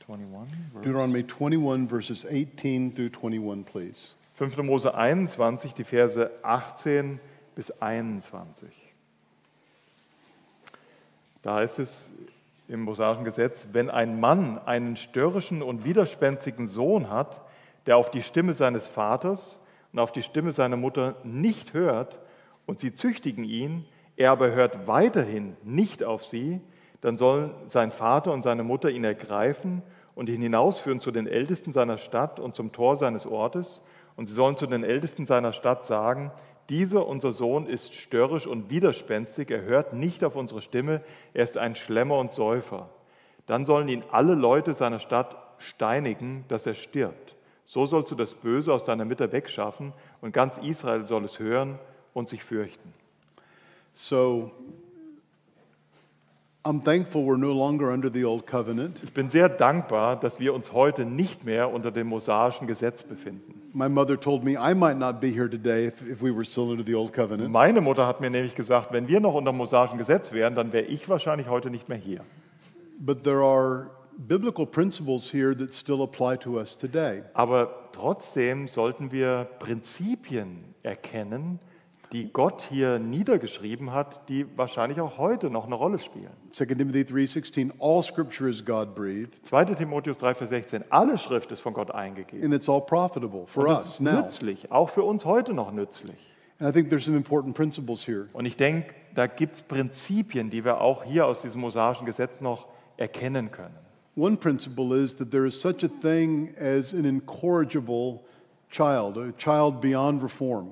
21 verse- Deuteronomy 21, verses 18 through 21, please. 5. Mose 21, die Verse 18 bis 21. Da heißt es im mosaischen Gesetz, wenn ein Mann einen störrischen und widerspenstigen Sohn hat, der auf die Stimme seines Vaters und auf die Stimme seiner Mutter nicht hört und sie züchtigen ihn, er aber hört weiterhin nicht auf sie, dann sollen sein Vater und seine Mutter ihn ergreifen und ihn hinausführen zu den Ältesten seiner Stadt und zum Tor seines Ortes. Und sie sollen zu den Ältesten seiner Stadt sagen, dieser unser Sohn ist störrisch und widerspenstig, er hört nicht auf unsere Stimme, er ist ein Schlemmer und Säufer. Dann sollen ihn alle Leute seiner Stadt steinigen, dass er stirbt. So sollst du das Böse aus deiner Mitte wegschaffen und ganz Israel soll es hören und sich fürchten. So I'm thankful we're no longer under the old covenant. Ich bin sehr dankbar, dass wir uns heute nicht mehr unter dem mosaischen Gesetz befinden. My mother told me I might not be here today if, if we were still under the old covenant. Meine Mutter hat mir nämlich gesagt, wenn wir noch unter dem mosaischen Gesetz wären, dann wäre ich wahrscheinlich heute nicht mehr hier. But there are biblical principles here that still apply to us today. Aber trotzdem sollten wir Prinzipien erkennen, die Gott hier niedergeschrieben hat, die wahrscheinlich auch heute noch eine Rolle spielen. 2 Timothy 3:16 all scripture is God breathed 2. Timotheus 3, Vers 16, alle Schrift ist von Gott eingegeben. and it's all profitable for Und us ist now. nützlich, auch für uns heute noch nützlich. And I think there's some important principles here. Und ich denke, da gibt es Prinzipien, die wir auch hier aus diesem mosaischen Gesetz noch erkennen können. One principle is that there is such a thing as an incorrigible child, a child beyond reform.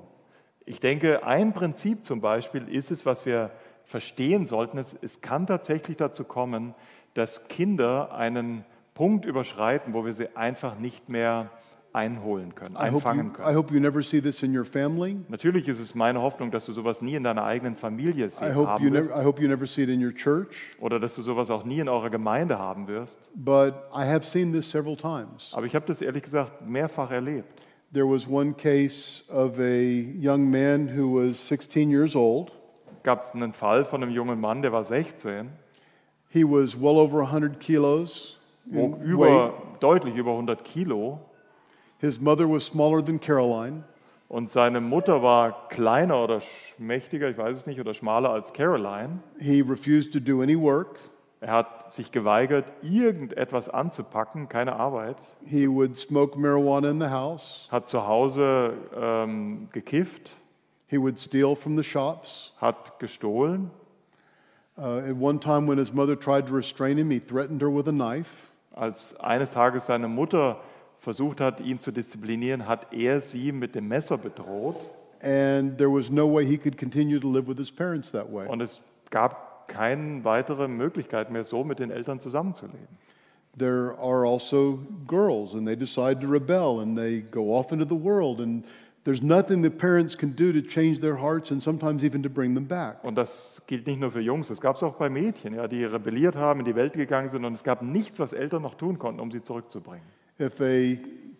Ich denke, ein Prinzip zum Beispiel ist es, was wir verstehen sollten. Es, es kann tatsächlich dazu kommen, dass Kinder einen Punkt überschreiten, wo wir sie einfach nicht mehr einholen können, I hope, einfangen können. hope you never see this in your family. Natürlich ist es meine Hoffnung, dass du sowas nie in deiner eigenen Familie I sehen haben wirst never, I hope you never see it in your church. oder dass du sowas auch nie in eurer Gemeinde haben wirst. But I have seen this several times. Aber ich habe das ehrlich gesagt mehrfach erlebt. There was one case of a young man who was 16 years old. Gab es einen Fall von einem jungen Mann, der war 16, He was well over 100 kilos in über, weight. deutlich über 100 Kilo His mother was smaller than Caroline. und seine Mutter war kleiner oder schmächtiger, ich weiß es nicht, oder schmaler als Caroline. He refused to do any work. Er hat sich geweigert, irgendetwas anzupacken, keine Arbeit, He would smoke marijuana in the house. hat zu Hause ähm, gekifft, He would steal from the shops. hat gestohlen. Uh, at one time, when his mother tried to restrain him, he threatened her with a knife. Als eines Tages seine Mutter versucht hat, ihn zu disziplinieren, hat er sie mit dem Messer bedroht. And there was no way he could continue to live with his parents that way. Und es gab keine weitere Möglichkeit mehr, so mit den Eltern zusammenzuleben. There are also girls, and they decide to rebel and they go off into the world. And there's nothing that parents can do to change their hearts and sometimes even to bring them back. Und das gilt nicht nur für Jungs, das gab es auch bei Mädchen, ja, die rebelliert haben, in die Welt gegangen sind und es gab nichts, was Eltern noch tun konnten, um sie zurückzubringen. If a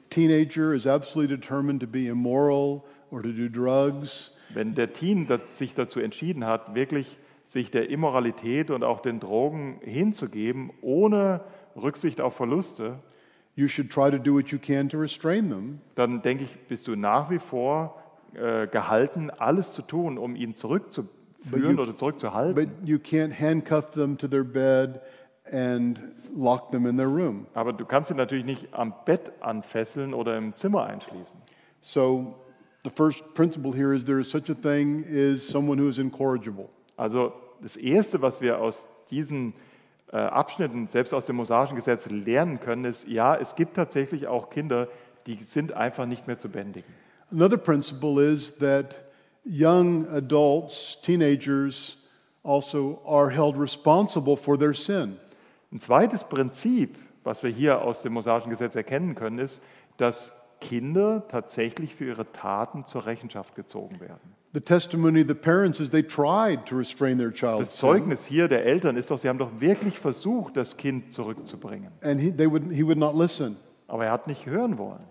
teenager is absolutely determined to be immoral or to do drugs, Wenn der Teen sich dazu entschieden hat, wirklich sich der Immoralität und auch den Drogen hinzugeben, ohne Rücksicht auf Verluste, you should try to do what you can to restrain them. dann denke ich, bist du nach wie vor äh, gehalten, alles zu tun, um ihn zurückzuführen you- oder zurückzuhalten. But you can't handcuff them to their bed and lock them in their room. Aber du kannst ihn natürlich nicht am Bett anfesseln oder im Zimmer einschließen. So the first principle here is there is such a thing as someone who is incorrigible. Also das Erste, was wir aus diesen äh, Abschnitten, selbst aus dem mosaischen Gesetz lernen können, ist, ja, es gibt tatsächlich auch Kinder, die sind einfach nicht mehr zu bändigen. Another principle is that young adults, teenagers, also are held responsible for their sin. Ein zweites Prinzip, was wir hier aus dem mosaischen Gesetz erkennen können, ist, dass Kinder tatsächlich für ihre Taten zur Rechenschaft gezogen werden. The testimony of the parents is they tried to restrain their child's Das Zeugnis hier der Eltern ist doch, sie haben doch wirklich versucht, das Kind zurückzubringen. and he, they would, he would not listen. Aber er hat nicht hören wollen.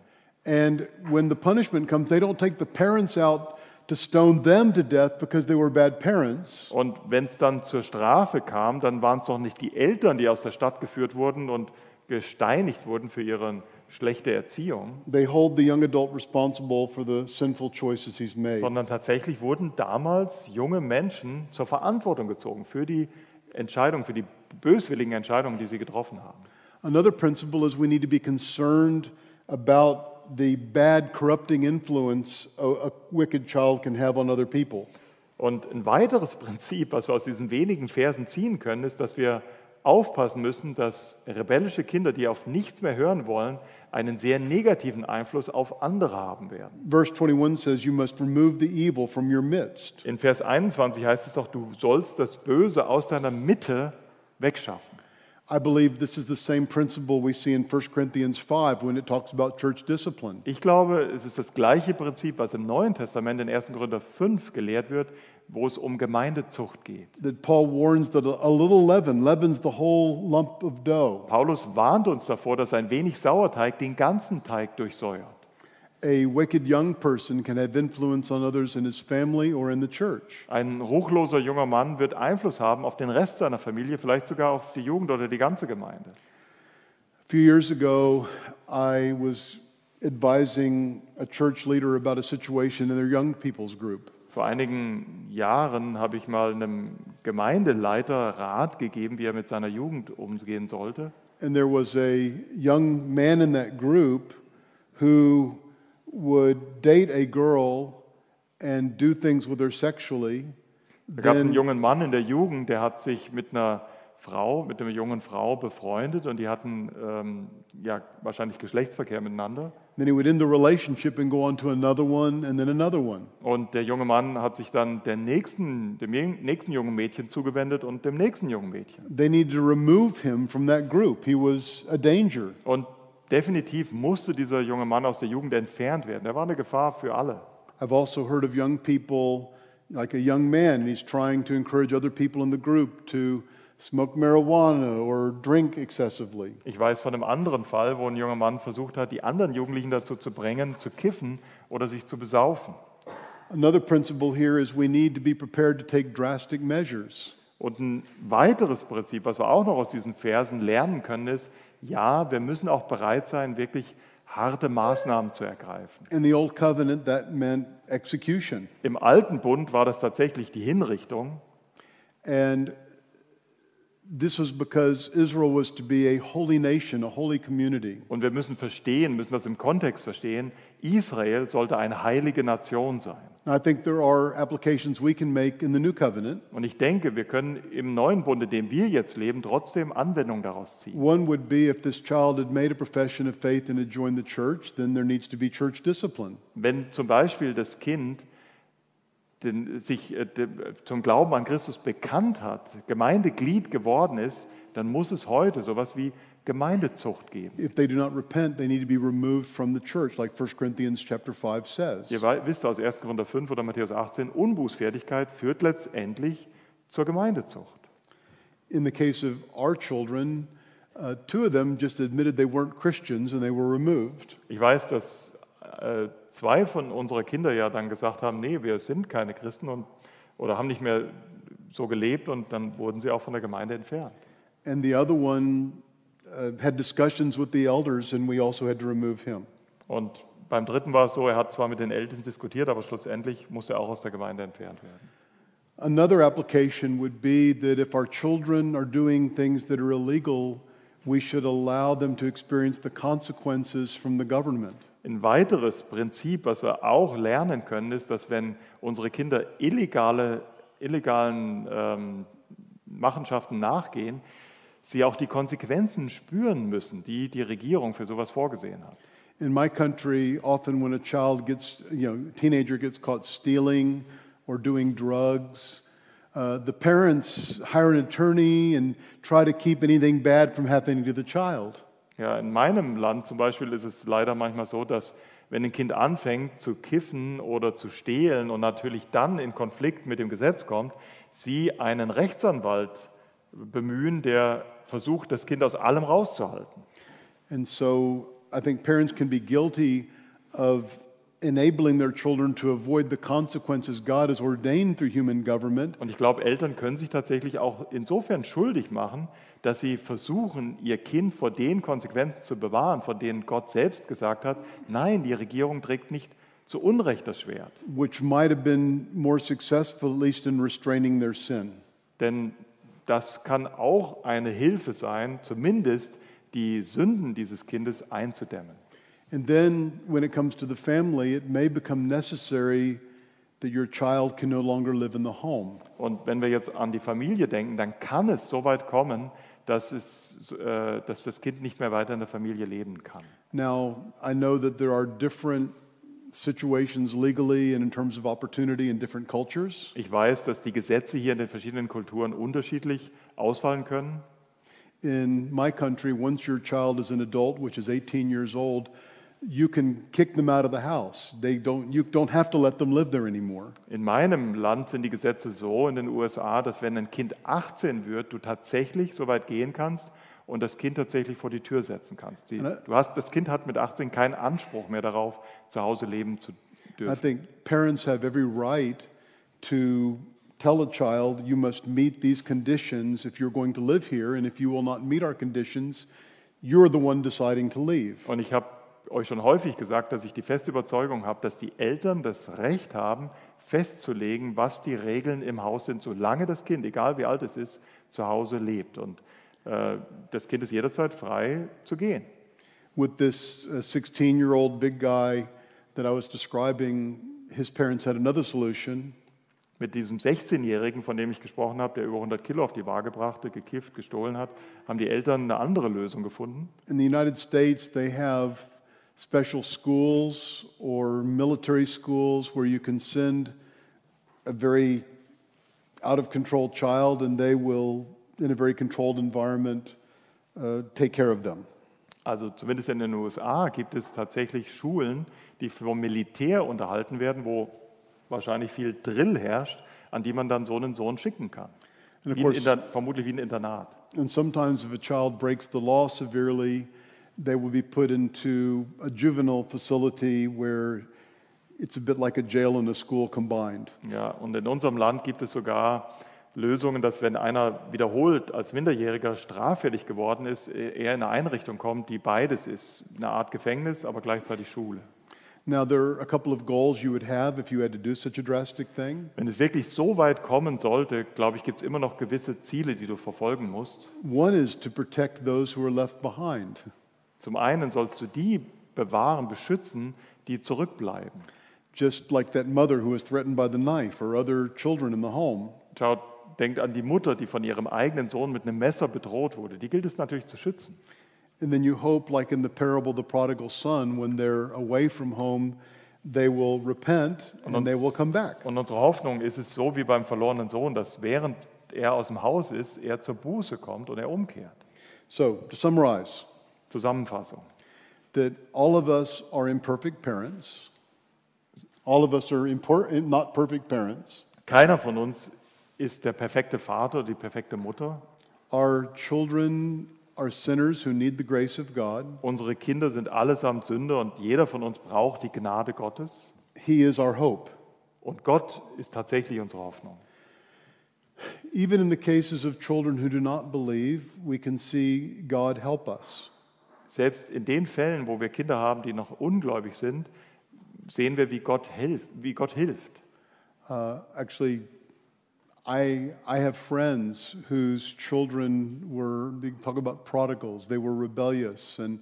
And when the punishment comes, they don't take the parents out to stone them to death because they were bad parents. Und wenn es dann zur Strafe kam, dann waren es doch nicht die Eltern, die aus der Stadt geführt wurden und gesteinigt wurden für ihre schlechte Erziehung, They hold the young adult responsible for the sinful choices he's made. sondern tatsächlich wurden damals junge Menschen zur Verantwortung gezogen für die Entscheidung, für die böswilligen Entscheidungen, die sie getroffen haben. Another principle is we need to be concerned about the bad, corrupting influence a, a wicked child can have on other people. Und ein weiteres Prinzip, was wir aus diesen wenigen Versen ziehen können, ist, dass wir aufpassen müssen, dass rebellische Kinder, die auf nichts mehr hören wollen, einen sehr negativen Einfluss auf andere haben werden. Verse 21 says, You must remove the evil from your midst. In Vers 21 heißt es doch, du sollst das Böse aus deiner Mitte wegschaffen. I believe this is the same principle we see in 1 Corinthians 5 when it talks about church discipline. Ich glaube, es ist das gleiche Prinzip, was im Neuen Testament in 1. Korinther 5 gelehrt wird, wo es um Gemeindezucht geht. That Paul warns that a little leaven leavens the whole lump of dough. Paulus warnt uns davor, dass ein wenig Sauerteig den ganzen Teig durchsäuert. A wicked young person can have influence on others in his family or in the church. Ein ruchloser junger Mann wird Einfluss haben auf den Rest seiner Familie, vielleicht sogar auf die Jugend oder die ganze Gemeinde. A few years ago, I was advising a church leader about a situation in their young people's group. Vor einigen Jahren habe ich mal einem Gemeindeleiter Rat gegeben, wie er mit seiner Jugend umgehen sollte. And there was a young man in that group who would date a girl and do things with her sexually. Da gab es einen jungen Mann in der Jugend, der hat sich mit einer Frau, mit einer jungen Frau befreundet und die hatten ähm, ja, wahrscheinlich Geschlechtsverkehr miteinander. then he would end the relationship and go on to another one and then another one. Und der junge Mann hat sich dann der nächsten, dem nächsten jungen Mädchen zugewendet und dem nächsten jungen Mädchen. They needed to remove him from that group. He was a danger. Und definitiv musste dieser junge Mann aus der Jugend entfernt werden. Er war eine Gefahr für alle. I've also heard of young people, like a young man, and he's trying to encourage other people in the group to smoke marijuana or drink excessively. Ich weiß von einem anderen Fall, wo ein junger Mann versucht hat, die anderen Jugendlichen dazu zu bringen, zu kiffen oder sich zu besaufen. Another principle here is we need to be prepared to take drastic measures. Und ein weiteres Prinzip, was wir auch noch aus diesen Versen lernen können, ist, ja, wir müssen auch bereit sein, wirklich harte Maßnahmen zu ergreifen. In the Old Covenant, that meant execution. Im Alten Bund war das tatsächlich die Hinrichtung. And this was because Israel was to be a holy nation, a holy community. Und wir müssen verstehen, müssen das im Kontext verstehen, Israel sollte eine heilige Nation sein. And I think there are applications we can make in the New Covenant. Und ich denke, wir können im neuen Bund, in dem wir jetzt leben, trotzdem Anwendung daraus ziehen. One would be if this child had made a profession of faith and had joined the church, then there needs to be church discipline. Wenn zum Beispiel das Kind den, sich äh, dem, zum Glauben an Christus bekannt hat, Gemeindeglied geworden ist, dann muss es heute sowas wie Gemeindezucht geben. If they do not repent, they need to be removed from the church, like 1 Corinthians chapter 5 says. Ihr wisst aus 1. Korinther 5 oder Matthäus 18, Unbußfertigkeit führt letztendlich zur Gemeindezucht. In the case of our children, uh, two of them just admitted they weren't Christians and they were removed. Ich weiß, dass äh, zwei von unseren Kindern ja dann gesagt haben, nee, wir sind keine Christen und, oder haben nicht mehr so gelebt und dann wurden sie auch von der Gemeinde entfernt. And the other one uh, had discussions with the elders, and we also had to remove him. Und beim dritten war es so, er hat zwar mit den Eltern diskutiert, aber schlussendlich musste er auch aus der Gemeinde entfernt werden. Another application would be that if our children are doing things that are illegal, we should allow them to experience the consequences from the government. Ein weiteres Prinzip, was wir auch lernen können, ist, dass wenn unsere Kinder illegale, illegalen ähm, Machenschaften nachgehen, sie auch die Konsequenzen spüren müssen, die die Regierung für sowas vorgesehen hat. In my country, often when a child gets, you know, teenager gets caught stealing or doing drugs, uh, the parents hire an attorney and try to keep anything bad from happening to the child. Ja, in meinem Land zum Beispiel ist es leider manchmal so, dass wenn ein Kind anfängt zu kiffen oder zu stehlen und natürlich dann in Konflikt mit dem Gesetz kommt, sie einen Rechtsanwalt bemühen, der versucht, das Kind aus allem rauszuhalten. And so I think parents can be guilty of enabling their children to avoid the consequences God has ordained through human government Und ich glaube, Eltern können sich tatsächlich auch insofern schuldig machen, dass sie versuchen, ihr Kind vor den Konsequenzen zu bewahren, von denen Gott selbst gesagt hat, nein, die Regierung trägt nicht zu Unrecht das Schwert. which might have been more successful, at least in restraining their sin. Denn das kann auch eine Hilfe sein, zumindest die Sünden dieses Kindes einzudämmen. And then when it comes to the family, it may become necessary that your child can no longer live in the home. Und wenn wir jetzt an die Familie denken, dann kann es so weit kommen, dass, es, äh, dass das Kind nicht mehr weiter in der Familie leben kann. Now, I know that there are different situations legally and in terms of opportunity in different cultures. Ich weiß, dass die Gesetze hier in den verschiedenen Kulturen unterschiedlich ausfallen können. In my country, once your child is an adult, which is 18 years old, you can kick them out of the house. They don't, you don't have to let them live there anymore. In meinem Land sind die Gesetze so in den USA, dass wenn ein Kind 18 wird, du tatsächlich so weit gehen kannst und das Kind tatsächlich vor die Tür setzen kannst. Die, du hast, das Kind hat mit 18 keinen Anspruch mehr darauf, zu Hause leben zu I dürfen. think parents have every right to tell a child, you must meet these conditions if you're going to live here, and if you will not meet our conditions, you're the one deciding to leave. Und ich habe euch schon häufig gesagt, dass ich die feste Überzeugung habe, dass die Eltern das Recht haben, festzulegen, was die Regeln im Haus sind, solange das Kind, egal wie alt es ist, zu Hause lebt. Und äh, das Kind ist jederzeit frei zu gehen. With this 16 year old big guy that I was describing, his parents had another solution. Mit diesem 16-Jährigen, von dem ich gesprochen habe, der über 100 Kilo auf die Waage brachte, gekifft, gestohlen hat, haben die Eltern eine andere Lösung gefunden. In the United States, they have special schools or military schools where you can send a very out of control child and they will, in a very controlled environment, uh, take care of them. Also zumindest in den USA gibt es tatsächlich Schulen, die vom Militär unterhalten werden, wo wahrscheinlich viel Drill herrscht, an die man dann so einen Sohn schicken kann. Wie course- Inter vermutlich wie ein Internat. And sometimes, if a child breaks the law severely, they will be put into a juvenile facility where it's a bit like a jail and a school combined. Ja, und in unserem Land gibt es sogar Lösungen, dass wenn einer wiederholt als Minderjähriger straffällig geworden ist, er in eine Einrichtung kommt, die beides ist, eine Art Gefängnis, aber gleichzeitig Schule. Now, there are a couple of goals you would have if you had to do such a drastic thing. Wenn es wirklich so weit kommen sollte, glaube ich, gibt es immer noch gewisse Ziele, die du verfolgen musst. One is to protect those who are left behind. Zum einen sollst du die bewahren, beschützen, die zurückbleiben. Just like that mother who was threatened by the knife or other children in the home. Schaut, denkt an die Mutter, die von ihrem eigenen Sohn mit einem Messer bedroht wurde. Die gilt es natürlich zu schützen. And then you hope, like in the parable of the prodigal son, when they're away from home, they will repent and they will come back. Und unsere Hoffnung ist es so wie beim verlorenen Sohn, dass während er aus dem Haus ist, er zur Buße kommt und er umkehrt. So, to summarize, Zusammenfassung. that all of us are imperfect parents. All of us are impor- eh, not perfect parents. Keiner von uns ist der perfekte Vater, die perfekte Mutter. Our children are sinners who need the grace of God. Unsere Kinder sind allesamt Sünder und jeder von uns braucht die Gnade Gottes. He is our hope. Und Gott ist tatsächlich unsere Hoffnung. Even in the cases of children who do not believe, we can see God help us. Selbst in den Fällen, wo wir Kinder haben, die noch ungläubig sind, sehen wir, wie Gott hilft. Wie Gott hilft. Uh, actually, I, I have friends whose children were, they talk about prodigals, they were rebellious and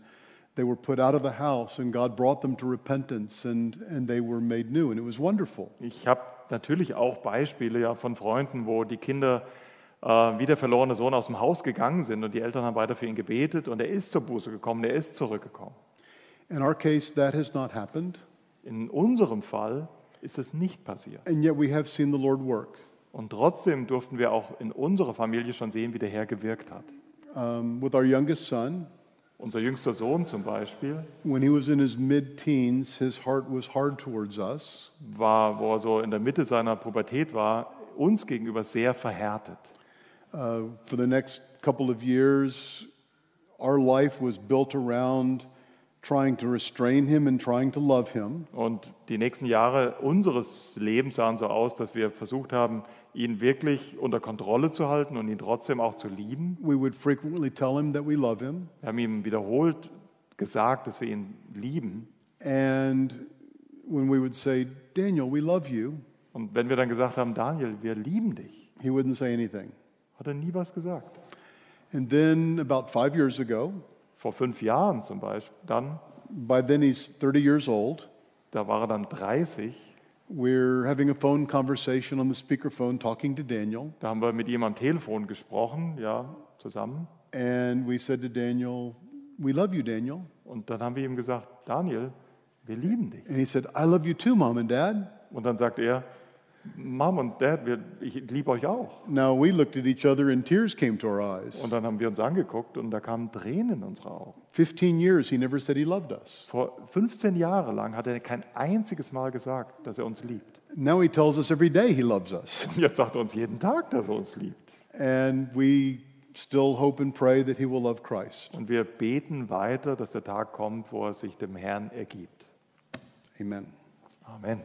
they were put out of the house, and God brought them to repentance and, and they were made new, and it was wonderful. Ich habe natürlich auch Beispiele ja, von Freunden, wo die Kinder wie der verlorene Sohn aus dem Haus gegangen sind und die Eltern haben weiter für ihn gebetet und er ist zur Buße gekommen, er ist zurückgekommen. In our case, that has not happened, In unserem Fall ist es nicht passiert. and yet we have seen the Lord work. Und trotzdem durften wir auch in unserer Familie schon sehen, wie der Herr gewirkt hat. Um, with our youngest son, Unser jüngster Sohn zum Beispiel when he was in his mid teens, his heart was hard towards us. war, wo er so in der Mitte seiner Pubertät war, uns gegenüber sehr verhärtet. Uh, for the next couple of years, our life was built around trying to restrain him and trying to love him. Und die nächsten Jahre unseres Lebens sahen so aus, dass wir versucht haben, ihn wirklich unter Kontrolle zu halten und ihn trotzdem auch zu lieben. We would frequently tell him that we love him. Wir haben ihm wiederholt gesagt, dass wir ihn lieben. And when we would say, Daniel, we love you, Und wenn wir dann gesagt haben, Daniel, wir lieben dich, he wouldn't say anything. Hat er nie was gesagt. And then about five years ago, Vor fünf Jahren zum Beispiel, dann, by then he's 30 years old, da war er dann 30, we're having a phone conversation on the speakerphone talking to Daniel. da haben wir mit ihm am Telefon gesprochen, ja, zusammen. And we said to Daniel, We love you, Daniel. Und dann haben wir ihm gesagt, Daniel, wir lieben dich. And he said, I love you too, Mom and Dad. Und dann sagt er, Mom und Dad, wir, ich liebe euch auch. Now we looked at each other and tears came to our eyes. Und dann haben wir uns angeguckt und da kamen Tränen in unsere Augen. 15 years, he never said he loved us. Vor 15 Jahren lang hat er kein einziges Mal gesagt, dass er uns liebt. Now he tells us every day he loves us. Und jetzt sagt er uns jeden Tag, dass er uns liebt. And we still hope and pray that he will love Christ. Und wir beten weiter, dass der Tag kommt, wo er sich dem Herrn ergibt. Amen. Amen.